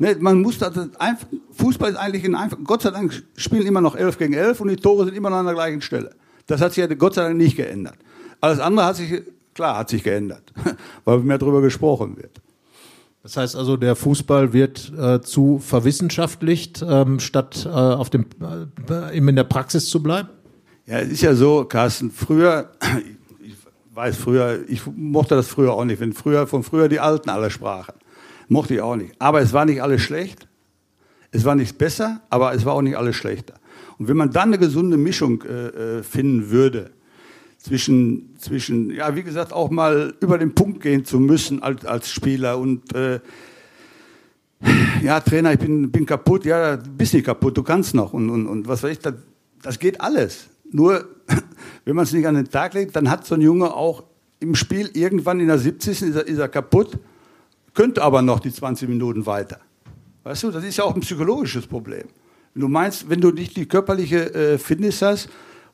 Ne, man muss das einfach, Fußball ist eigentlich ein einfach, Gott sei Dank spielen immer noch 11 gegen 11 und die Tore sind immer noch an der gleichen Stelle. Das hat sich ja Gott sei Dank nicht geändert. Alles andere hat sich, klar, hat sich geändert, weil mehr darüber gesprochen wird. Das heißt also, der Fußball wird äh, zu verwissenschaftlicht, ähm, statt äh, auf dem, äh, eben in der Praxis zu bleiben? Ja, es ist ja so, Carsten, früher, ich weiß früher, ich mochte das früher auch nicht, wenn früher von früher die Alten alle sprachen. Mochte ich auch nicht. Aber es war nicht alles schlecht. Es war nicht besser, aber es war auch nicht alles schlechter. Und wenn man dann eine gesunde Mischung äh, äh finden würde, zwischen, zwischen, ja, wie gesagt, auch mal über den Punkt gehen zu müssen als, als Spieler und äh, ja, Trainer, ich bin, bin kaputt, ja, du bist nicht kaputt, du kannst noch und, und, und was weiß ich, das, das geht alles. Nur, wenn man es nicht an den Tag legt, dann hat so ein Junge auch im Spiel irgendwann in der 70. ist er, ist er kaputt, könnte aber noch die 20 Minuten weiter. Weißt du, das ist ja auch ein psychologisches Problem. Wenn du meinst, wenn du nicht die körperliche äh, Fitness hast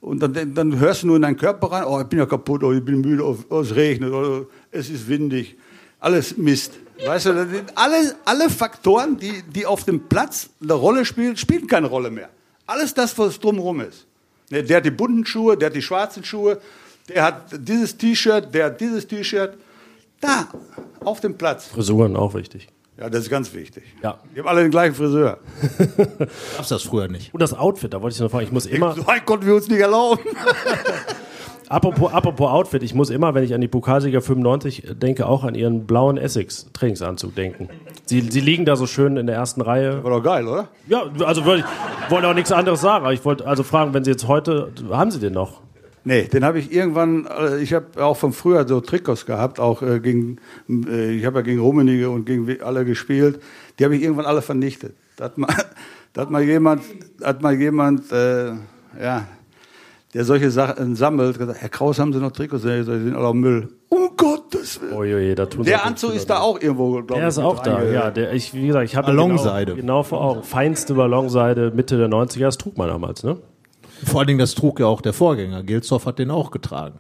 und dann, dann hörst du nur in deinen Körper rein, oh, ich bin ja kaputt, oh, ich bin müde, oh, oh, es regnet, oh, es ist windig. Alles Mist. Weißt du, alle, alle Faktoren, die, die auf dem Platz eine Rolle spielen, spielen keine Rolle mehr. Alles das, was drumherum ist. Ne, Der hat die bunten Schuhe, der hat die schwarzen Schuhe, der hat dieses T-Shirt, der hat dieses T-Shirt. Da, auf dem Platz. Frisuren auch wichtig. Ja, das ist ganz wichtig. Ja. Die haben alle den gleichen Friseur. Gab's das früher nicht. Und das Outfit, da wollte ich noch fragen, ich muss immer, So einen konnten wir uns nicht erlauben. apropos, apropos Outfit, ich muss immer, wenn ich an die Pokalsieger 95 denke, auch an ihren blauen Essex Trainingsanzug denken. Sie, sie liegen da so schön in der ersten Reihe. War doch geil, oder? Ja, also wollte ich wollte auch nichts anderes sagen, aber ich wollte also fragen, wenn Sie jetzt heute, haben Sie den noch? Nee, den habe ich irgendwann, äh, ich habe auch von früher so Trikots gehabt, auch äh, gegen, äh, ich habe ja gegen Rummenigge und gegen alle gespielt. Die habe ich irgendwann alle vernichtet. Da hat mal, da hat mal jemand, hat mal jemand, äh, ja, der solche Sachen sammelt, gesagt, Herr Kraus, haben Sie noch Trikots? Nee, die sind alle am Müll. Um Gottes Willen. Oje, da tun Der Anzug ist da auch irgendwo, glaube ich. Der ist auch da, ja. Der, ich, wie gesagt, ich habe Ballonseide. Genau, genau vor Augen. Feinste Ballonseide Mitte der 90er, das trug man damals, ne? Vor allen Dingen, das trug ja auch der Vorgänger. Gilsdorf hat den auch getragen.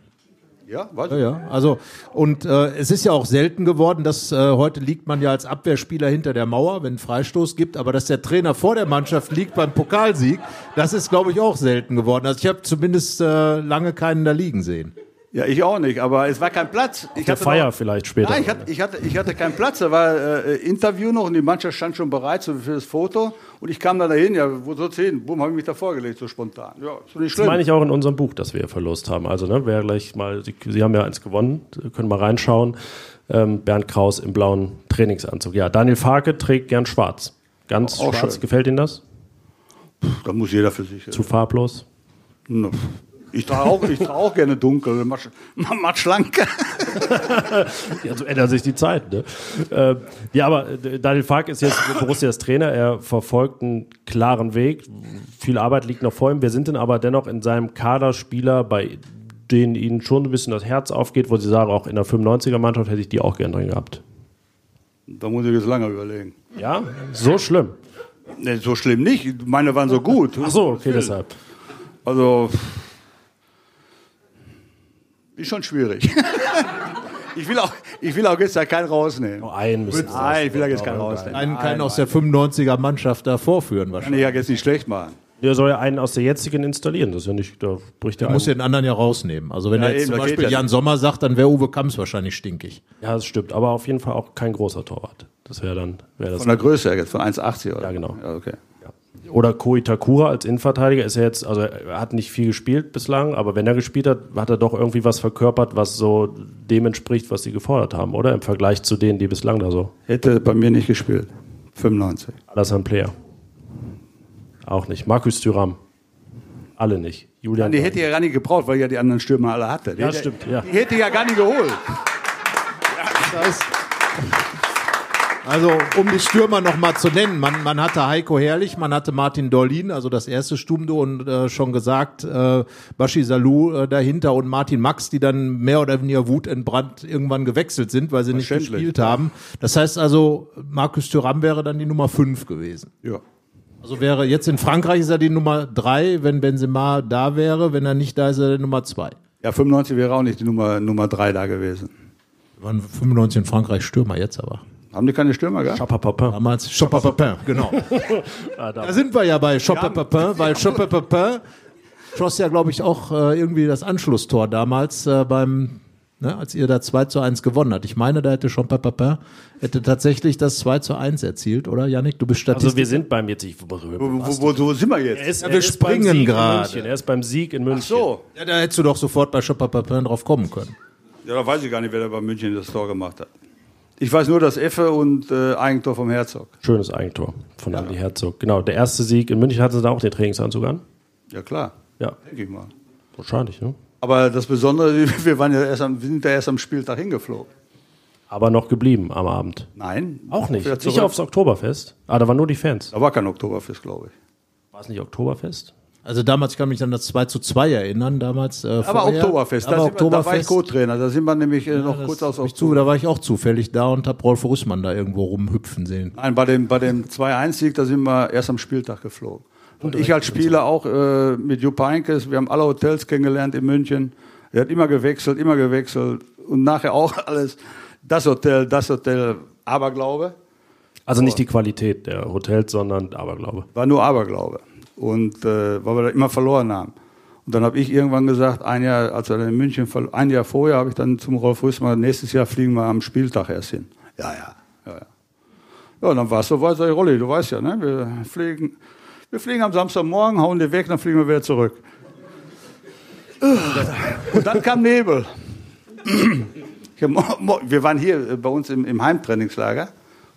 Ja, weiß Ja, ja. Also, und äh, es ist ja auch selten geworden, dass äh, heute liegt man ja als Abwehrspieler hinter der Mauer, wenn Freistoß gibt, aber dass der Trainer vor der Mannschaft liegt beim Pokalsieg, das ist, glaube ich, auch selten geworden. Also ich habe zumindest äh, lange keinen da liegen sehen. Ja, ich auch nicht, aber es war kein Platz. Ich Der hatte Feier noch- vielleicht später. Nein, ich hatte, ich, hatte, ich hatte keinen Platz. Da war äh, Interview noch und die Mannschaft stand schon bereit für das Foto. Und ich kam da dahin, ja, wo soll's hin? Bumm, habe ich mich da vorgelegt, so spontan. Ja, ist nicht Das schlimm. meine ich auch in unserem Buch, dass wir Verlust haben. Also, ne, wer gleich mal, Sie, Sie haben ja eins gewonnen, können mal reinschauen. Ähm, Bernd Kraus im blauen Trainingsanzug. Ja, Daniel Farke trägt gern schwarz. Ganz Auch schwarz. schön. Gefällt Ihnen das? Da muss jeder für sich. Zu farblos? Na, Ich trage auch, ich trage auch gerne dunkel, mach, mach schlank. Ja, so ändert sich die Zeit. Ne? Äh, ja, aber äh, Daniel Fark ist jetzt Borussias Trainer. Er verfolgt einen klaren Weg. Viel Arbeit liegt noch vor ihm. Wir sind denn aber dennoch in seinem Kader Spieler, bei denen ihnen schon ein bisschen das Herz aufgeht, wo sie sagen, auch in der 95er-Mannschaft hätte ich die auch gern drin gehabt. Da muss ich jetzt lange überlegen. Ja, so schlimm. Nee, so schlimm nicht. Meine waren so gut. Ach so, okay, deshalb. Also, ist schon schwierig. ich, will auch, ich will auch jetzt da keinen rausnehmen. Nur einen müssen Nein, ich will da jetzt keinen rausnehmen. Einen, keinen aus der 95er Mannschaft da vorführen Kann wahrscheinlich. ich ja jetzt nicht schlecht machen. Der soll ja einen aus der jetzigen installieren. Das ist ja nicht, da bricht der Der muss ein. den anderen ja rausnehmen. Also wenn Ja, er jetzt eben, zum Beispiel ja Jan. Sommer sagt, dann wäre Uwe Kamps wahrscheinlich stinkig. Ja, das stimmt. Aber auf jeden Fall auch kein großer Torwart. Das wäre dann, wäre das. Von der Größe her jetzt, von 1,80 oder? Ja, genau. Ja, okay. Oder Ko Itakura als Innenverteidiger ist ja jetzt, also er hat nicht viel gespielt bislang, aber wenn er gespielt hat, hat er doch irgendwie was verkörpert, was so dem entspricht, was sie gefordert haben, oder? Im Vergleich zu denen, die bislang da so. Hätte bei mir nicht gespielt. 95. Alassane Player. Auch nicht. Markus Thüram. Alle nicht. Julian. Die hätte ja gar nicht gebraucht, weil ja die anderen Stürmer alle hatte. Die Ja, hätte, stimmt, ja. Die hätte ja gar nicht geholt. Das heißt, also um die Stürmer noch mal zu nennen, man, man hatte Heiko Herrlich, man hatte Martin Dorlin, also das erste Sturmduo und äh, schon gesagt, äh, Baschi Salou äh, dahinter und Martin Max, die dann mehr oder weniger wutentbrannt irgendwann gewechselt sind, weil sie nicht gespielt haben. Das heißt also, Markus Thuram wäre dann die Nummer 5 gewesen. Ja. Also wäre jetzt in Frankreich ist er die Nummer 3, wenn Benzema da wäre, wenn er nicht da ist, er die Nummer 2. Ja, 95 wäre auch nicht die Nummer, Nummer 3 da gewesen. Waren 95 in Frankreich Stürmer jetzt aber. Haben die keine Stürmer gehabt? Papapapa. Damals Chopin Papin, genau. da sind wir ja bei Chopin Papin, weil Chopin Papin schoss ja, glaube ich, auch äh, irgendwie das Anschlusstor damals äh, beim, ne, als ihr da 2 zu 1 gewonnen habt. Ich meine, da hätte Chopin hätte tatsächlich das 2 zu 1 erzielt, oder Janik? Du bist Statist. Also wir sind beim jetzt. Ich, Wo, wo, wo, wo sind wir er jetzt? ist, Ja, er wir springen gerade. Er ist beim Sieg in München. So. ja, da hättest du doch sofort bei Chopin drauf kommen können. Ja, da weiß ich gar nicht, wer da bei München das Tor gemacht hat. Ich weiß nur, dass Effe und äh, Eigentor vom Herzog. Schönes Eigentor von Andi Herzog. Genau, der erste Sieg in München hatte da auch den Trainingsanzug an. Ja, klar. Ja, Denke ich mal. wahrscheinlich, ne? Aber das Besondere, wir, waren ja erst am, wir sind ja erst am Spieltag hingeflogen. Aber noch geblieben am Abend. Nein. Auch nicht. Nicht aufs Oktoberfest. Ah, da waren nur die Fans. Da war kein Oktoberfest, glaube ich. War es nicht Oktoberfest? Also damals ich kann mich an das 2 zu 2 erinnern, damals. Äh, Aber vorher. Oktoberfest, aber da, sind wir, da war ich Oktoberfest. Co-Trainer. Da sind wir nämlich äh, noch Das kurz aus hab ich zu, da war ich auch zufällig da und habe Rolf Rüssmann da irgendwo rumhüpfen sehen. Nein, bei dem, bei dem 2-1-Sieg, da sind wir erst am Spieltag geflogen. Und ich als Spieler auch äh, mit Jupp Heynckes, wir haben alle Hotels kennengelernt in München. Er hat immer gewechselt, immer gewechselt. Und nachher auch alles, das Hotel, das Hotel, Aberglaube. Also nicht die Qualität der Hotels, sondern Aberglaube. War nur Aberglaube. Und äh, weil wir da immer verloren haben. Und dann habe ich irgendwann gesagt, ein Jahr, als wir dann in München, ein Jahr vorher, habe ich dann zum Rolf Rüssmann, nächstes Jahr fliegen wir am Spieltag erst hin. Ja, ja, ja, ja. Ja, dann war es soweit, sag ich, Rolli, du weißt ja, ne? wir, fliegen, wir fliegen am Samstagmorgen, hauen die weg, dann fliegen wir wieder zurück. Und dann kam Nebel. Wir waren hier äh, bei uns im, im Heimtrainingslager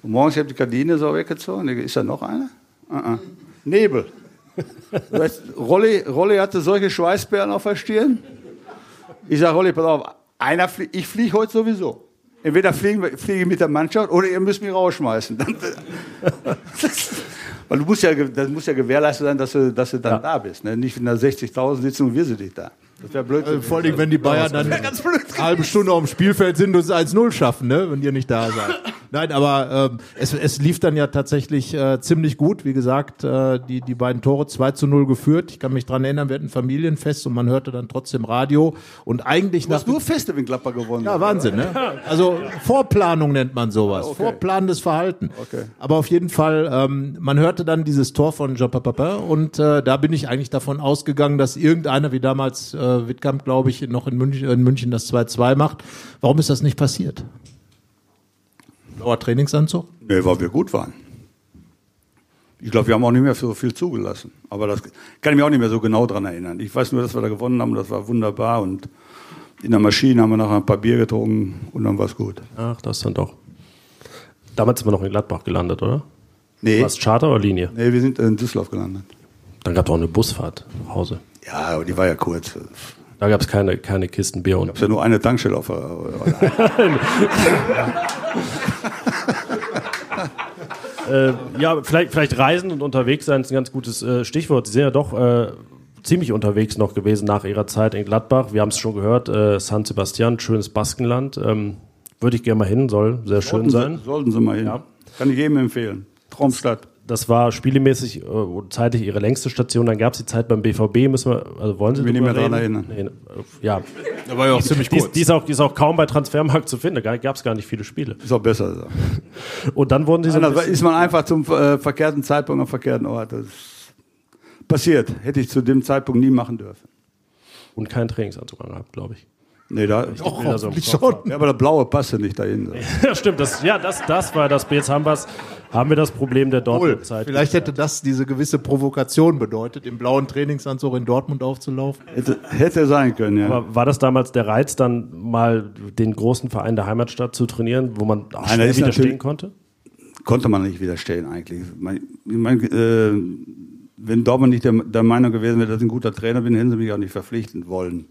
und morgens habe ich die Gardine so weggezogen. Ist da noch eine? Uh -uh. Nebel. Weißt, Rolli, Rolli hatte solche Schweißperlen auf der Stirn. Ich sage, Rolli, pass auf, einer flie ich fliege heute sowieso. Entweder fliegen wir, fliege ich mit der Mannschaft oder ihr müsst mich rausschmeißen. Weil du musst ja, das muss ja gewährleistet sein, dass du, dass du dann Ja. da bist. Ne? Nicht in der 60.000 sitzen und wir sind nicht da. Das wäre blöd. Also vor allem, wenn die Bayern dann eine halbe Stunde auf dem Spielfeld sind und es 1-0 schaffen, ne? wenn ihr nicht da seid. Nein, aber ähm, es, es lief dann ja tatsächlich äh, ziemlich gut. Wie gesagt, äh, die, die beiden Tore 2 zu 0 geführt. Ich kann mich dran erinnern, wir hatten ein Familienfest und man hörte dann trotzdem Radio. Und eigentlich du hast nur Feste, wenn Gladbach gewonnen ja. Wahnsinn, ne? Also Vorplanung nennt man sowas. Okay. Vorplanendes Verhalten. Okay. Aber auf jeden Fall, ähm, man hörte dann dieses Tor von Jean Papa und äh, da bin ich eigentlich davon ausgegangen, dass irgendeiner, wie damals äh, Wittkamp, glaube ich, noch in München, in München das 2-2 macht. Warum ist das nicht passiert? Blauer Trainingsanzug? Nee, weil wir gut waren. Ich glaube, wir haben auch nicht mehr so viel zugelassen. Aber das kann ich mich auch nicht mehr so genau dran erinnern. Ich weiß nur, dass wir da gewonnen haben, das war wunderbar. Und in der Maschine haben wir nachher ein paar Bier getrunken und dann war es gut. Ach, das dann doch. Damals sind wir noch in Gladbach gelandet, oder? Nee, War es Charter oder Linie? nee wir sind in Düsseldorf gelandet. Dann gab es auch eine Busfahrt nach Hause. Ja, aber die war ja kurz. Es Da gab es keine, keine Kisten Bier und gab ja nur eine Tankstelle auf. Äh, ja, vielleicht, vielleicht Reisen und unterwegs sein ist ein ganz gutes äh, Stichwort. Sie sind ja doch äh, ziemlich unterwegs noch gewesen nach Ihrer Zeit in Gladbach. Wir haben es schon gehört, äh, San Sebastian, schönes Baskenland. Ähm, Würde ich gerne mal hin, soll sehr schön sein. Sollten Sie mal hin. Ja. Kann ich jedem empfehlen. Traumstadt. Das war spielemäßig äh, und zeitlich Ihre längste Station. Dann gab es die Zeit beim BVB. Müssen wir, also wollen Sie Ich will nicht mehr reden? dran Nee, äh, ja, Da war ja auch ziemlich die, ist- die, ist auch, die ist auch kaum bei Transfermarkt zu finden. Da gab es gar nicht viele Spiele. Ist auch besser so. Und dann wurden Sie so bisschen, ist man einfach zum äh, verkehrten Zeitpunkt am verkehrten Ort. Das ist passiert. Hätte ich zu dem Zeitpunkt nie machen dürfen. und keinen Trainingsanzug angehabt, glaube ich. Nee, da, Doch, Bilder so ja, aber der blaue passte nicht dahin. Ja, stimmt. Das, ja, das, das war das. Jetzt haben, wir's, haben wir das Problem der. Dortmund-Zeit. Vielleicht hätte das diese gewisse Provokation bedeutet, im blauen Trainingsanzug in Dortmund aufzulaufen. Hätte, hätte sein können, ja. Aber war das damals der Reiz, dann mal den großen Verein der Heimatstadt zu trainieren, wo man auch Nein, widerstehen konnte? Konnte man nicht widerstehen eigentlich. Ich mein, äh, wenn Dortmund nicht der, der Meinung gewesen wäre, dass ich ein guter Trainer bin, hätten sie mich auch nicht verpflichten wollen.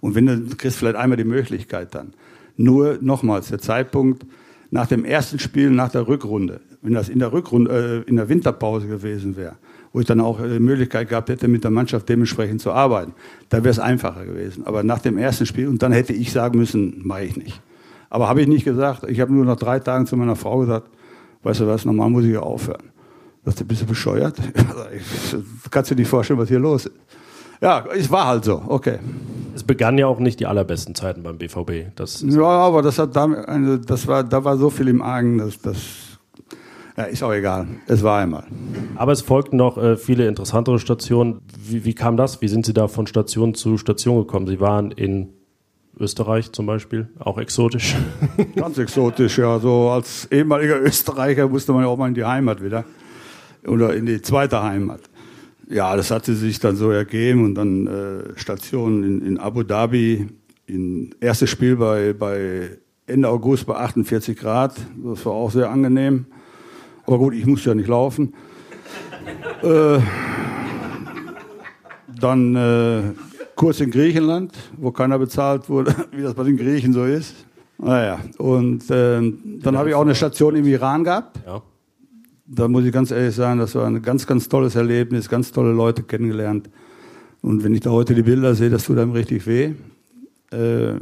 Und wenn du kriegst vielleicht einmal die Möglichkeit dann. Nur nochmals, der Zeitpunkt nach dem ersten Spiel, nach der Rückrunde, wenn das in der Rückrunde, äh, in der Winterpause gewesen wäre, wo ich dann auch äh, die Möglichkeit gehabt hätte, mit der Mannschaft dementsprechend zu arbeiten, da wäre es einfacher gewesen. Aber nach dem ersten Spiel, und dann hätte ich sagen müssen, mache ich nicht. Aber habe ich nicht gesagt. Ich habe nur nach drei Tagen zu meiner Frau gesagt, weißt du was, normal muss ich ja aufhören. Sagte, bist du bescheuert? Kannst du dir nicht vorstellen, was hier los ist. Ja, es war halt so, okay. Es begannen ja auch nicht die allerbesten Zeiten beim BVB. Das Ja, aber das hat da, eine, das war, da war so viel im Argen, dass das, ja, ist auch egal. Es war einmal. aber es folgten noch äh, viele interessantere Stationen. Wie, wie kam das? Wie sind Sie da von Station zu Station gekommen? Sie waren in Österreich zum Beispiel, auch exotisch. Ganz exotisch, ja. So als ehemaliger Österreicher musste man ja auch mal in die Heimat wieder. Oder in die zweite Heimat. Ja, das hatte sich dann so ergeben und dann äh, Station in, in Abu Dhabi, in erstes Spiel bei, bei Ende August bei 48 Grad. Das war auch sehr angenehm. Aber gut, ich musste ja nicht laufen. Äh, dann äh, kurz in Griechenland, wo keiner bezahlt wurde, wie das bei den Griechen so ist. Naja, und ähm, dann habe ich auch eine Station im Iran gehabt. Ja. Da muss ich ganz ehrlich sagen, das war ein ganz, ganz tolles Erlebnis, ganz tolle Leute kennengelernt. Und wenn ich da heute die Bilder sehe, das tut einem richtig weh. Äh,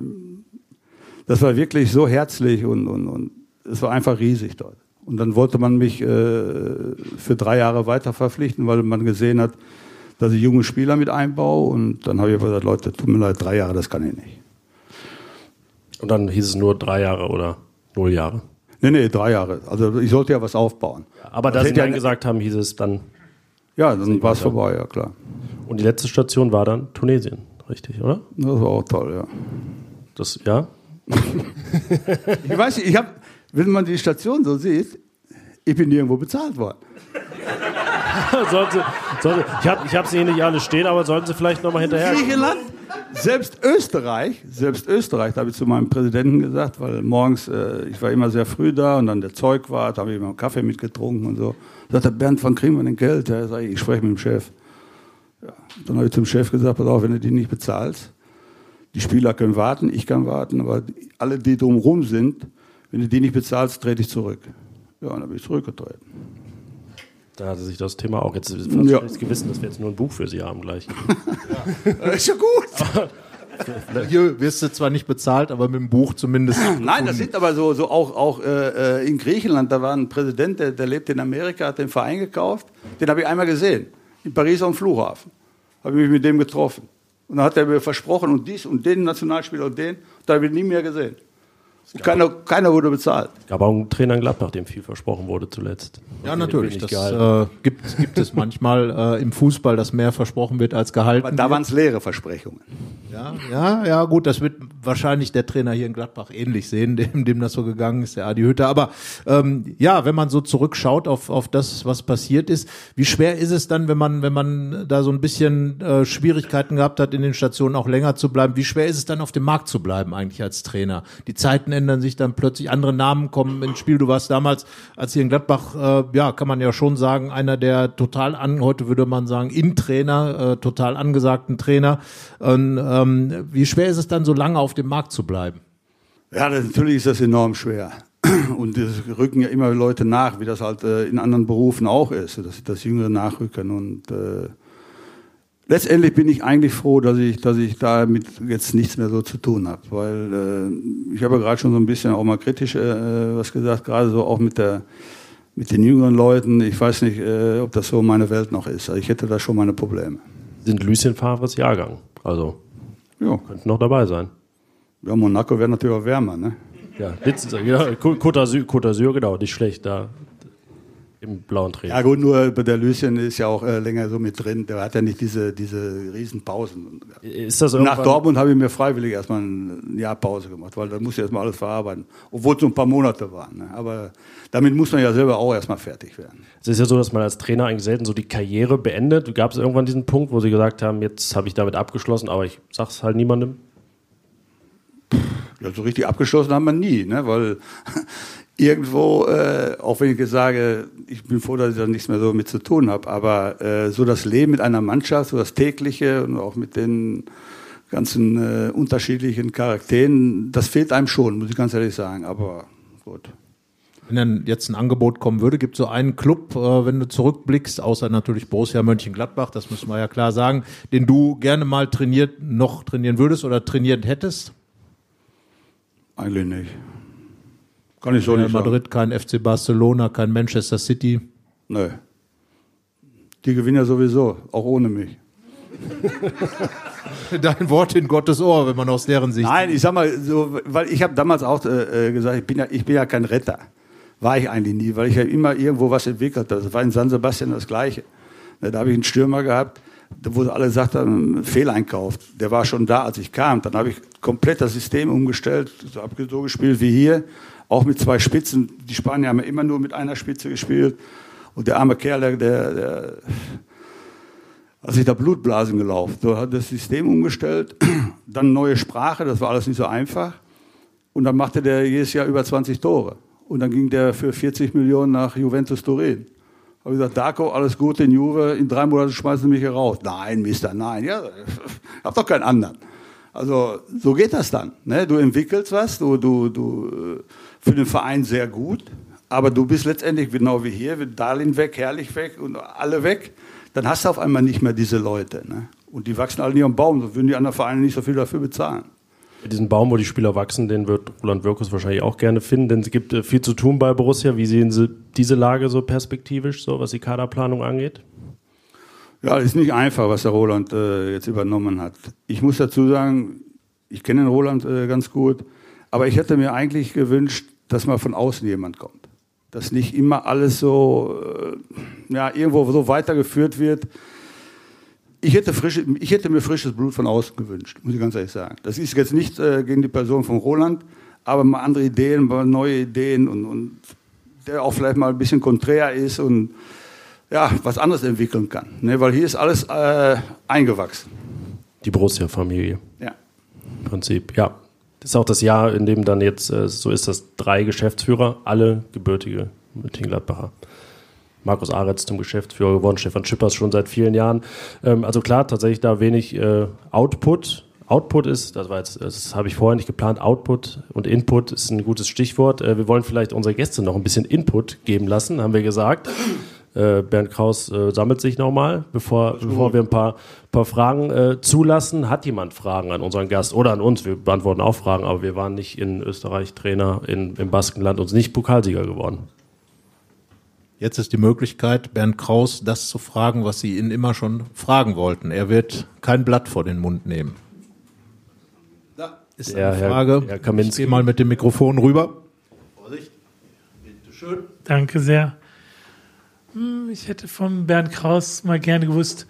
das war wirklich so herzlich und, und, und es war einfach riesig dort. Und dann wollte man mich äh, für drei Jahre weiter verpflichten, weil man gesehen hat, dass ich junge Spieler mit einbaue. Und dann habe ich gesagt, Leute, tut mir leid, drei Jahre, das kann ich nicht. Und dann hieß es nur drei Jahre oder null Jahre. Nee, nee, drei Jahre. Also ich sollte ja was aufbauen. Aber da Sie hätte ja- gesagt haben, hieß es dann. Ja, dann war es vorbei, ja klar. Und die letzte Station war dann Tunesien, richtig, oder? Das war auch toll, ja. Das, ja? Ich weiß nicht, ich habe, wenn man die Station so sieht, ich bin nirgendwo bezahlt worden. sollten Sie, sollten, ich habe ich hab sie hier nicht alle stehen, aber sollten Sie vielleicht nochmal hinterher. Griechenland, selbst Österreich, selbst Österreich, da habe ich zu meinem Präsidenten gesagt, weil morgens, äh, ich war immer sehr früh da und dann der Zeug war, da habe ich immer einen Kaffee mitgetrunken und so. Da sagt er, Bernd, wann kriegen wir denn Geld? Ja, sag ich, ich spreche mit dem Chef. Ja, dann habe ich zum Chef gesagt, pass auf, wenn du die nicht bezahlst, die Spieler können warten, ich kann warten, aber die, alle, die drumherum sind, wenn du die nicht bezahlst, trete ich zurück. Ja, und dann bin ich zurückgetreten. Da hatte sich das Thema auch jetzt fast Ja. Gewissen, dass wir jetzt nur ein Buch für Sie haben gleich. ist ja gut. Hier wirst du zwar nicht bezahlt, aber mit dem Buch zumindest. Nein, das sind aber so, so auch, auch äh, äh, in Griechenland, da war ein Präsident, der, der lebt in Amerika, hat den Verein gekauft. Den habe ich einmal gesehen, in Paris am Flughafen. Habe ich mich mit dem getroffen. Und dann hat er mir versprochen, und dies und den Nationalspieler und den, da habe ich nie mehr gesehen. Und keiner, keiner wurde bezahlt. Gab auch einen Trainer in Gladbach, dem viel versprochen wurde zuletzt. Ja, Wenig natürlich. Das äh, gibt, gibt es manchmal äh, im Fußball, dass mehr versprochen wird als gehalten. Aber da waren es leere Versprechungen. Ja, ja, ja, gut, das wird wahrscheinlich der Trainer hier in Gladbach ähnlich sehen, dem, dem das so gegangen ist, der Adi Hütter. Aber ähm, ja, wenn man so zurückschaut auf, auf das, was passiert ist, wie schwer ist es dann, wenn man, wenn man da so ein bisschen äh, Schwierigkeiten gehabt hat, in den Stationen auch länger zu bleiben, wie schwer ist es dann auf dem Markt zu bleiben eigentlich als Trainer? Die Zeiten ändern sich dann plötzlich, andere Namen kommen ins Spiel. Du warst damals, als hier in Gladbach, äh, ja, kann man ja schon sagen, einer der total an, heute würde man sagen, In-Trainer, äh, total angesagten Trainer. Und, ähm, wie schwer ist es dann, so lange auf dem Markt zu bleiben? Ja, das, natürlich ist das enorm schwer. Und es rücken ja immer Leute nach, wie das halt äh, in anderen Berufen auch ist, dass, dass Jüngere nachrücken. Und äh, letztendlich bin ich eigentlich froh, dass ich, dass ich damit jetzt nichts mehr so zu tun habe. Weil äh, ich habe ja gerade schon so ein bisschen auch mal kritisch äh, was gesagt, gerade so auch mit der mit den jüngeren Leuten. Ich weiß nicht, äh, ob das so meine Welt noch ist. Also ich hätte da schon meine Probleme. Sind Lucien Favres Jahrgang. Also Ja, könnten noch dabei sein. ja Monaco wäre natürlich auch wärmer, ne? Ja, Litz, ja Côte d'Azur, genau, nicht schlecht da im blauen Trainer. Ja gut, nur bei der Lucien ist ja auch äh, länger so mit drin. Der hat ja nicht diese, diese riesen Pausen. Ist das Nach Dortmund habe ich mir freiwillig erstmal ein Jahr Pause gemacht, weil da muss ich erstmal alles verarbeiten. Obwohl es nur ein paar Monate waren. Ne? Aber damit muss man ja selber auch erstmal fertig werden. Es ist ja so, dass man als Trainer eigentlich selten so die Karriere beendet. Gab es irgendwann diesen Punkt, wo Sie gesagt haben, jetzt habe ich damit abgeschlossen, aber ich sag's halt niemandem? Ja, so richtig abgeschlossen haben wir nie, ne? weil irgendwo, äh, auch wenn ich jetzt sage, ich bin froh, dass ich da nichts mehr so mit zu tun habe, aber äh, so das Leben mit einer Mannschaft, so das tägliche und auch mit den ganzen äh, unterschiedlichen Charakteren, das fehlt einem schon, muss ich ganz ehrlich sagen, aber gut. Wenn dann jetzt ein Angebot kommen würde, gibt es so einen Club, äh, wenn du zurückblickst, außer natürlich Borussia Mönchengladbach, das müssen wir ja klar sagen, den du gerne mal trainiert, noch trainieren würdest oder trainiert hättest? Eigentlich nicht. Kann ich so Kein nicht sagen. Madrid, kein FC Barcelona, kein Manchester City. Nö. Die gewinnen ja sowieso, auch ohne mich. Dein Wort in Gottes Ohr, wenn man aus deren Sicht. Nein, ich sag mal so, weil ich habe damals auch äh, äh, gesagt, ich bin ja, ich bin ja kein Retter. War ich eigentlich nie, weil ich ja immer irgendwo was entwickelt habe. Das war in San Sebastian das Gleiche. Ne, Da habe ich einen Stürmer gehabt, wo alle gesagt haben, Fehleinkauf. Der war schon da, als ich kam. Dann habe ich komplett das System umgestellt, so gespielt wie hier, auch mit zwei Spitzen. Die Spanier haben ja immer nur mit einer Spitze gespielt. Und der arme Kerl, der, der, hat sich da Blutblasen gelaufen. So hat das System umgestellt, dann neue Sprache, das war alles nicht so einfach. Und dann machte der jedes Jahr über 20 Tore. Und dann ging der für 40 Millionen nach Juventus Turin. Habe gesagt, Darko, alles Gute in Juve, in drei Monaten schmeißen Sie mich hier raus. Nein, Mister, nein. Ja, hab doch keinen anderen. Also so geht das dann. Ne? Du entwickelst was, du, du, du äh, für den Verein sehr gut, aber du bist letztendlich genau wie hier, wird Darlin weg, Herrlich weg und alle weg, dann hast du auf einmal nicht mehr diese Leute. Ne? Und die wachsen alle nicht am Baum, so würden die anderen Vereine nicht so viel dafür bezahlen. Diesen Baum, wo die Spieler wachsen, den wird Roland Wirkus wahrscheinlich auch gerne finden, denn es gibt äh, viel zu tun bei Borussia. Wie sehen Sie diese Lage so perspektivisch, so was die Kaderplanung angeht? Ja, ist nicht einfach, was der Roland äh, jetzt übernommen hat. Ich muss dazu sagen, ich kenne den Roland äh, ganz gut, aber ich hätte mir eigentlich gewünscht, dass mal von außen jemand kommt. Dass nicht immer alles so, äh, ja, irgendwo so weitergeführt wird. Ich hätte, frische, ich hätte mir frisches Blut von außen gewünscht, muss ich ganz ehrlich sagen. Das ist jetzt nicht äh, gegen die Person von Roland, aber mal andere Ideen, mal neue Ideen und, und der auch vielleicht mal ein bisschen konträr ist und ja, was anderes entwickeln kann. Ne? Weil hier ist alles äh, eingewachsen. Die Borussia-Familie. Ja. Im Prinzip, ja. Das ist auch das Jahr, in dem dann jetzt, äh, so ist das, drei Geschäftsführer, alle gebürtige Mönchengladbacher. Markus Aretz zum Geschäftsführer geworden, Stefan Schippers schon seit vielen Jahren. Ähm, also klar, tatsächlich da wenig äh, Output. Output ist, das war jetzt, das habe ich vorher nicht geplant, Output und Input ist ein gutes Stichwort. Äh, wir wollen vielleicht unsere Gäste noch ein bisschen Input geben lassen, haben wir gesagt. Äh, Bernd Kraus äh, sammelt sich nochmal, bevor, bevor wir ein paar, paar Fragen äh, zulassen. Hat jemand Fragen an unseren Gast oder an uns? Wir beantworten auch Fragen, aber wir waren nicht in Österreich Trainer in, im Baskenland und sind nicht Pokalsieger geworden. Jetzt ist die Möglichkeit, Bernd Kraus das zu fragen, was Sie ihn immer schon fragen wollten. Er wird kein Blatt vor den Mund nehmen. Da ist Der eine Herr- Frage. Herr ich Kaminski. gehe mal mit dem Mikrofon rüber. Danke sehr. Hm, Ich hätte von Bernd Kraus mal gerne gewusst,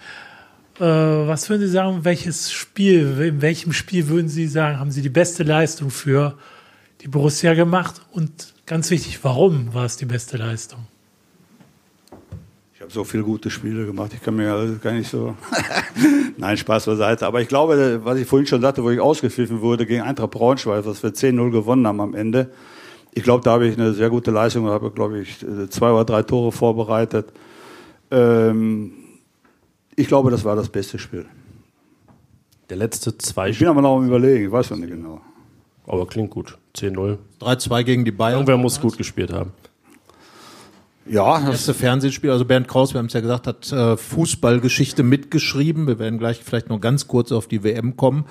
äh, was würden Sie sagen, welches Spiel, in welchem Spiel würden Sie sagen, haben Sie die beste Leistung für die Borussia gemacht? Und ganz wichtig, warum war es die beste Leistung? Ich habe so viele gute Spiele gemacht, ich kann mir gar nicht so. Nein, Spaß beiseite. Aber ich glaube, was ich vorhin schon sagte, wo ich ausgepfiffen wurde gegen Eintracht Braunschweig, was wir 10-0 gewonnen haben am Ende. Ich glaube, da habe ich eine sehr gute Leistung, habe, glaube ich, zwei oder drei Tore vorbereitet. Ähm, ich glaube, das war das beste Spiel. Der letzte zwei Ich bin aber noch am Überlegen, ich weiß noch nicht genau. aber klingt gut. 10-0. 3-2 gegen die Bayern. Irgendwer muss gut gespielt haben. Ja, das erste Fernsehspiel, also Bernd Kraus, wir haben es ja gesagt, hat äh, Fußballgeschichte mitgeschrieben. Wir werden gleich vielleicht noch ganz kurz auf die WM kommen.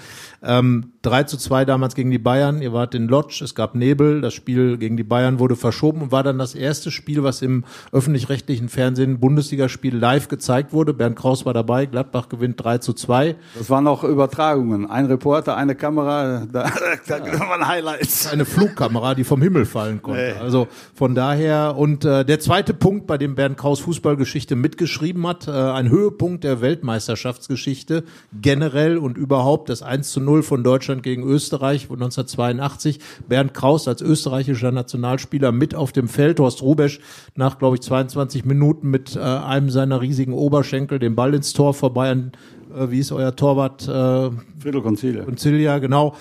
Ähm, 3 zu 2 damals gegen die Bayern. Ihr wart in Lodz, es gab Nebel. Das Spiel gegen die Bayern wurde verschoben und war dann das erste Spiel, was im öffentlich-rechtlichen Fernsehen Bundesligaspiel live gezeigt wurde. Bernd Kraus war dabei. Gladbach gewinnt 3 zu 2. das waren auch Übertragungen. Ein Reporter, eine Kamera, da, da waren Highlights. eine Flugkamera, die vom Himmel fallen konnte. Also von daher und äh, der zweite Punkt, bei dem Bernd Kraus Fußballgeschichte mitgeschrieben hat, äh, ein Höhepunkt der Weltmeisterschaftsgeschichte generell und überhaupt das 1 zu 0 von Deutschland gegen Österreich 1982. Bernd Kraus als österreichischer Nationalspieler mit auf dem Feld. Horst Rubesch nach, glaube ich, 22 Minuten mit äh, einem seiner riesigen Oberschenkel den Ball ins Tor vorbei an, äh, wie ist euer Torwart? Äh, Viertelkonzile. und Silja, genau.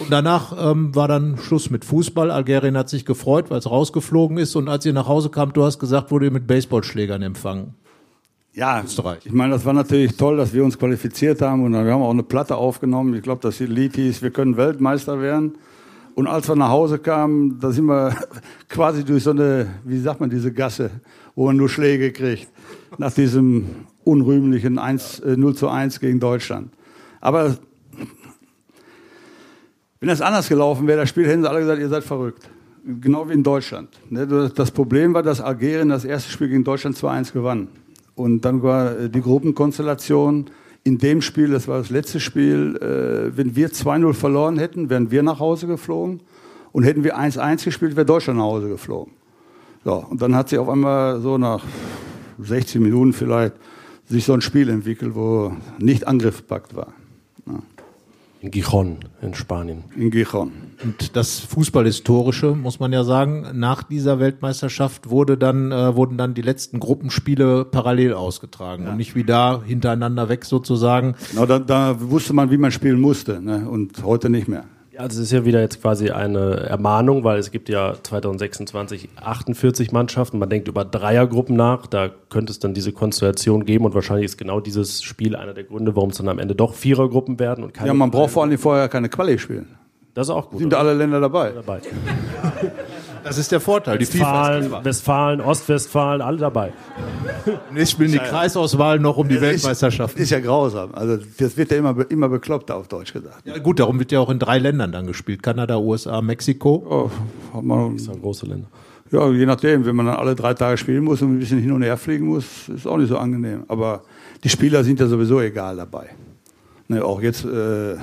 Und danach ähm, war dann Schluss mit Fußball. Algerien hat sich gefreut, weil es rausgeflogen ist. Und als ihr nach Hause kamt, du hast gesagt, wurde ihr mit Baseballschlägern empfangen. Ja, Österreich. ich meine, das war natürlich toll, dass wir uns qualifiziert haben und dann, wir haben auch eine Platte aufgenommen. Ich glaube, das Lied hieß, wir können Weltmeister werden. Und als wir nach Hause kamen, da sind wir quasi durch so eine, wie sagt man, diese Gasse, wo man nur Schläge kriegt, nach diesem unrühmlichen 1, äh, 0 zu 1 gegen Deutschland. Aber wenn das anders gelaufen wäre, das Spiel, hätten sie alle gesagt, ihr seid verrückt. Genau wie in Deutschland. Ne, Das Problem war, dass Algerien das erste Spiel gegen Deutschland 2-1 gewann. Und dann war äh, die Gruppenkonstellation in dem Spiel, das war das letzte Spiel, äh, wenn wir 2-0 verloren hätten, wären wir nach Hause geflogen. Und hätten wir 1-1 gespielt, wäre Deutschland nach Hause geflogen. So, und dann hat sich auf einmal so nach 60 Minuten vielleicht sich so ein Spiel entwickelt, wo nicht angriffspackt war. Ja, In Gijon in Spanien. in Gijon. Und das Fußballhistorische, muss man ja sagen, nach dieser Weltmeisterschaft wurde dann, äh, wurden dann die letzten Gruppenspiele parallel ausgetragen und nicht wie da hintereinander weg sozusagen. Genau, da, da wusste man, wie man spielen musste, ne? und heute nicht mehr. Ja, also es ist ja wieder jetzt quasi eine Ermahnung, weil es gibt ja 2026 48 Mannschaften. Man denkt über Dreiergruppen nach. Da könnte es dann diese Konstellation geben und wahrscheinlich ist genau dieses Spiel einer der Gründe, warum es dann am Ende doch Vierergruppen werden und keine. Ja, man braucht vor allem vorher keine Quali spielen. Das ist auch gut. Sind da alle Länder dabei. dabei. Das ist der Vorteil. Die Westfalen, clever. Westfalen, Ostwestfalen, alle dabei. Jetzt spielen die Kreisauswahl noch um die Weltmeisterschaft. Ist, ist ja grausam. Also das wird ja immer, immer bekloppter auf Deutsch gesagt. Ja, gut, darum wird ja auch in drei Ländern dann gespielt. Kanada, USA, Mexiko. Oh, hat man, Das sind große Länder. ja, je nachdem, wenn man dann alle drei Tage spielen muss und ein bisschen hin und her fliegen muss, ist auch nicht so angenehm. Aber die Spieler sind ja sowieso egal dabei. Ne, auch jetzt, äh,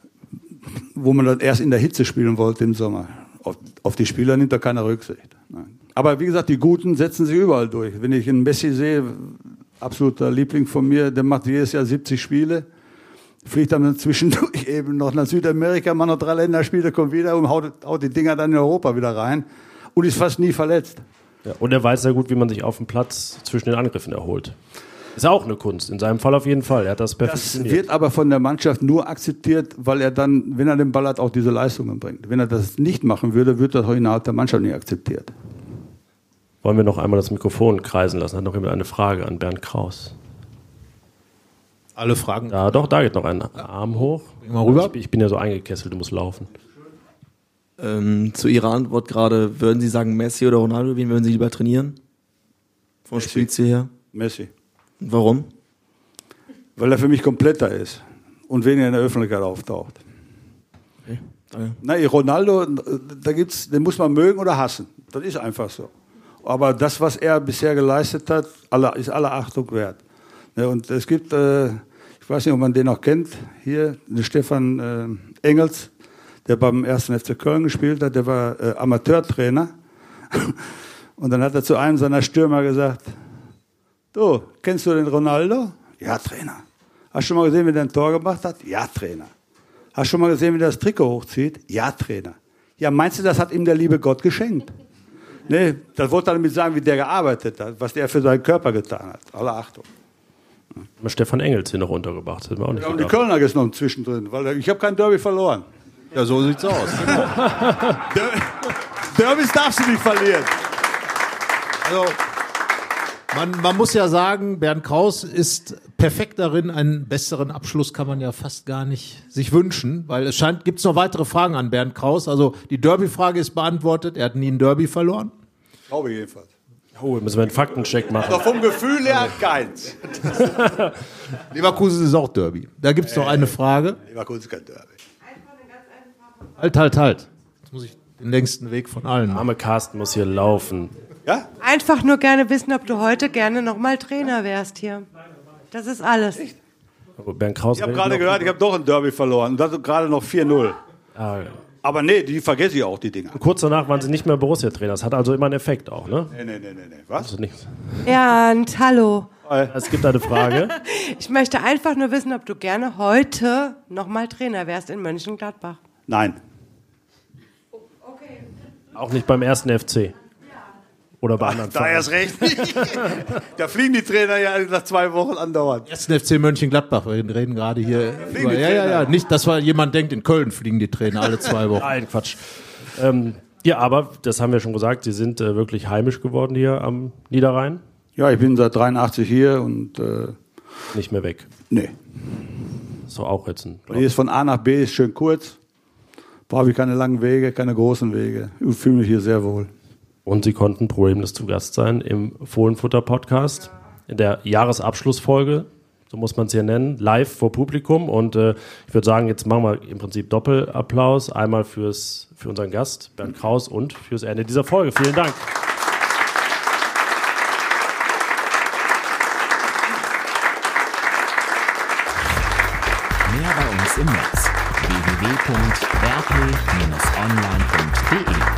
wo man dann erst in der Hitze spielen wollte im Sommer. Auf, auf die Spieler nimmt da keiner Rücksicht. Nein. Aber wie gesagt, die Guten setzen sich überall durch. Wenn ich einen Messi sehe, absoluter Liebling von mir, der macht jedes Jahr 70 Spiele, fliegt dann zwischendurch eben noch nach Südamerika, macht noch drei Länderspiele, kommt wieder und haut, haut die Dinger dann in Europa wieder rein und ist fast nie verletzt. Ja, und er weiß sehr gut, wie man sich auf dem Platz zwischen den Angriffen erholt. Ist auch eine Kunst. In seinem Fall auf jeden Fall. Er hat das Das perfektioniert. wird aber von der Mannschaft nur akzeptiert, weil er dann, wenn er den Ball hat, auch diese Leistungen bringt. Wenn er das nicht machen würde, wird das auch innerhalb der Mannschaft nicht akzeptiert. Wollen wir noch einmal das Mikrofon kreisen lassen? Hat noch jemand eine Frage an Bernd Kraus? Alle Fragen. Ja, doch, da geht noch ein Arm hoch. Mal rüber. Ich, ich bin ja so eingekesselt, du musst laufen. Ähm, zu Ihrer Antwort gerade, würden Sie sagen Messi oder Ronaldo, wen würden Sie lieber trainieren? Vom Spielziel her? Messi. Warum? Weil er für mich kompletter ist und weniger in der Öffentlichkeit auftaucht. Okay, danke. Na, Ronaldo, da gibt's, den muss man mögen oder hassen. Das ist einfach so. Aber das, was er bisher geleistet hat, aller, ist aller Achtung wert. Ne, und es gibt, äh, ich weiß nicht, ob man den noch kennt, hier, den Stefan äh, Engels, der beim ersten FC Köln gespielt hat, der war äh, Amateurtrainer. Und dann hat er zu einem seiner Stürmer gesagt, du, kennst du den Ronaldo? Ja, Trainer. Hast du schon mal gesehen, wie der ein Tor gemacht hat? Ja, Trainer. Hast du schon mal gesehen, wie der das Trikot hochzieht? Ja, Trainer. Ja, meinst du, das hat ihm der liebe Gott geschenkt? Nee, das wollte er damit sagen, wie der gearbeitet hat, was der für seinen Körper getan hat. Alle Achtung. Wir Stefan Engels hier noch untergebracht. Hätten wir auch nicht Ja, und die. Kölner ist noch zwischendrin, weil ich habe kein Derby verloren. Ja, so sieht's aus. Derbys darfst du nicht verlieren. Also, man, man muss ja sagen, Bernd Kraus ist perfekt darin. Einen besseren Abschluss kann man ja fast gar nicht sich wünschen, weil es scheint, gibt es noch weitere Fragen an Bernd Kraus. Also die Derby-Frage ist beantwortet. Er hat nie ein Derby verloren. Glaube ich jedenfalls. Oh, müssen wir einen Faktencheck machen. Aber vom Gefühl her keins. Leverkusen ist auch Derby. Da gibt es noch eine Frage. Leverkusen ist kein Derby. Halt, halt, halt. Jetzt muss ich den längsten Weg von allen. Arme Carsten muss hier laufen. Ja? Einfach nur gerne wissen, ob du heute gerne nochmal Trainer wärst hier. Das ist alles. Bernd Kraus. Ich habe gerade gehört, ich habe doch ein Derby verloren. Und das ist gerade noch 4-0. Ah, Aber nee, die vergesse ich auch, die Dinger. kurz danach waren sie nicht mehr Borussia-Trainer. Das hat also immer einen Effekt auch, ne? Nee, nee, nee, nee. nee. Was? Also nichts. Bernd, hallo. Es gibt eine Frage. Ich möchte einfach nur wissen, ob du gerne heute nochmal Trainer wärst in Mönchengladbach. Nein. Auch nicht beim ersten FC. Oder bei anderen Da Vereinen. erst recht nicht. da fliegen die Trainer ja nach zwei Wochen andauernd. Ersten FC Mönchengladbach. Wir reden gerade hier. Fliegen Über, ja, ja, ja. Nicht, dass jemand denkt, in Köln fliegen die Trainer alle zwei Wochen. Nein, Quatsch. Ähm, ja, aber das haben wir schon gesagt, sie sind äh, wirklich heimisch geworden hier am Niederrhein. Ja, ich bin seit 83 hier und äh, Nicht mehr weg. nee. So auch jetzt ein. Hier ist von A nach B ist schön kurz. Brauche ich keine langen Wege, keine großen Wege. Ich fühle mich hier sehr wohl. Und sie konnten problemlos zu Gast sein im Fohlenfutter Podcast in der Jahresabschlussfolge. So muss man es hier nennen, live vor Publikum. Und äh, ich würde sagen, jetzt machen wir im Prinzip Doppelapplaus. Einmal fürs, für unseren Gast, Bernd Kraus, und fürs Ende dieser Folge. Vielen Dank. Mehr bei uns im Netz www.online.de.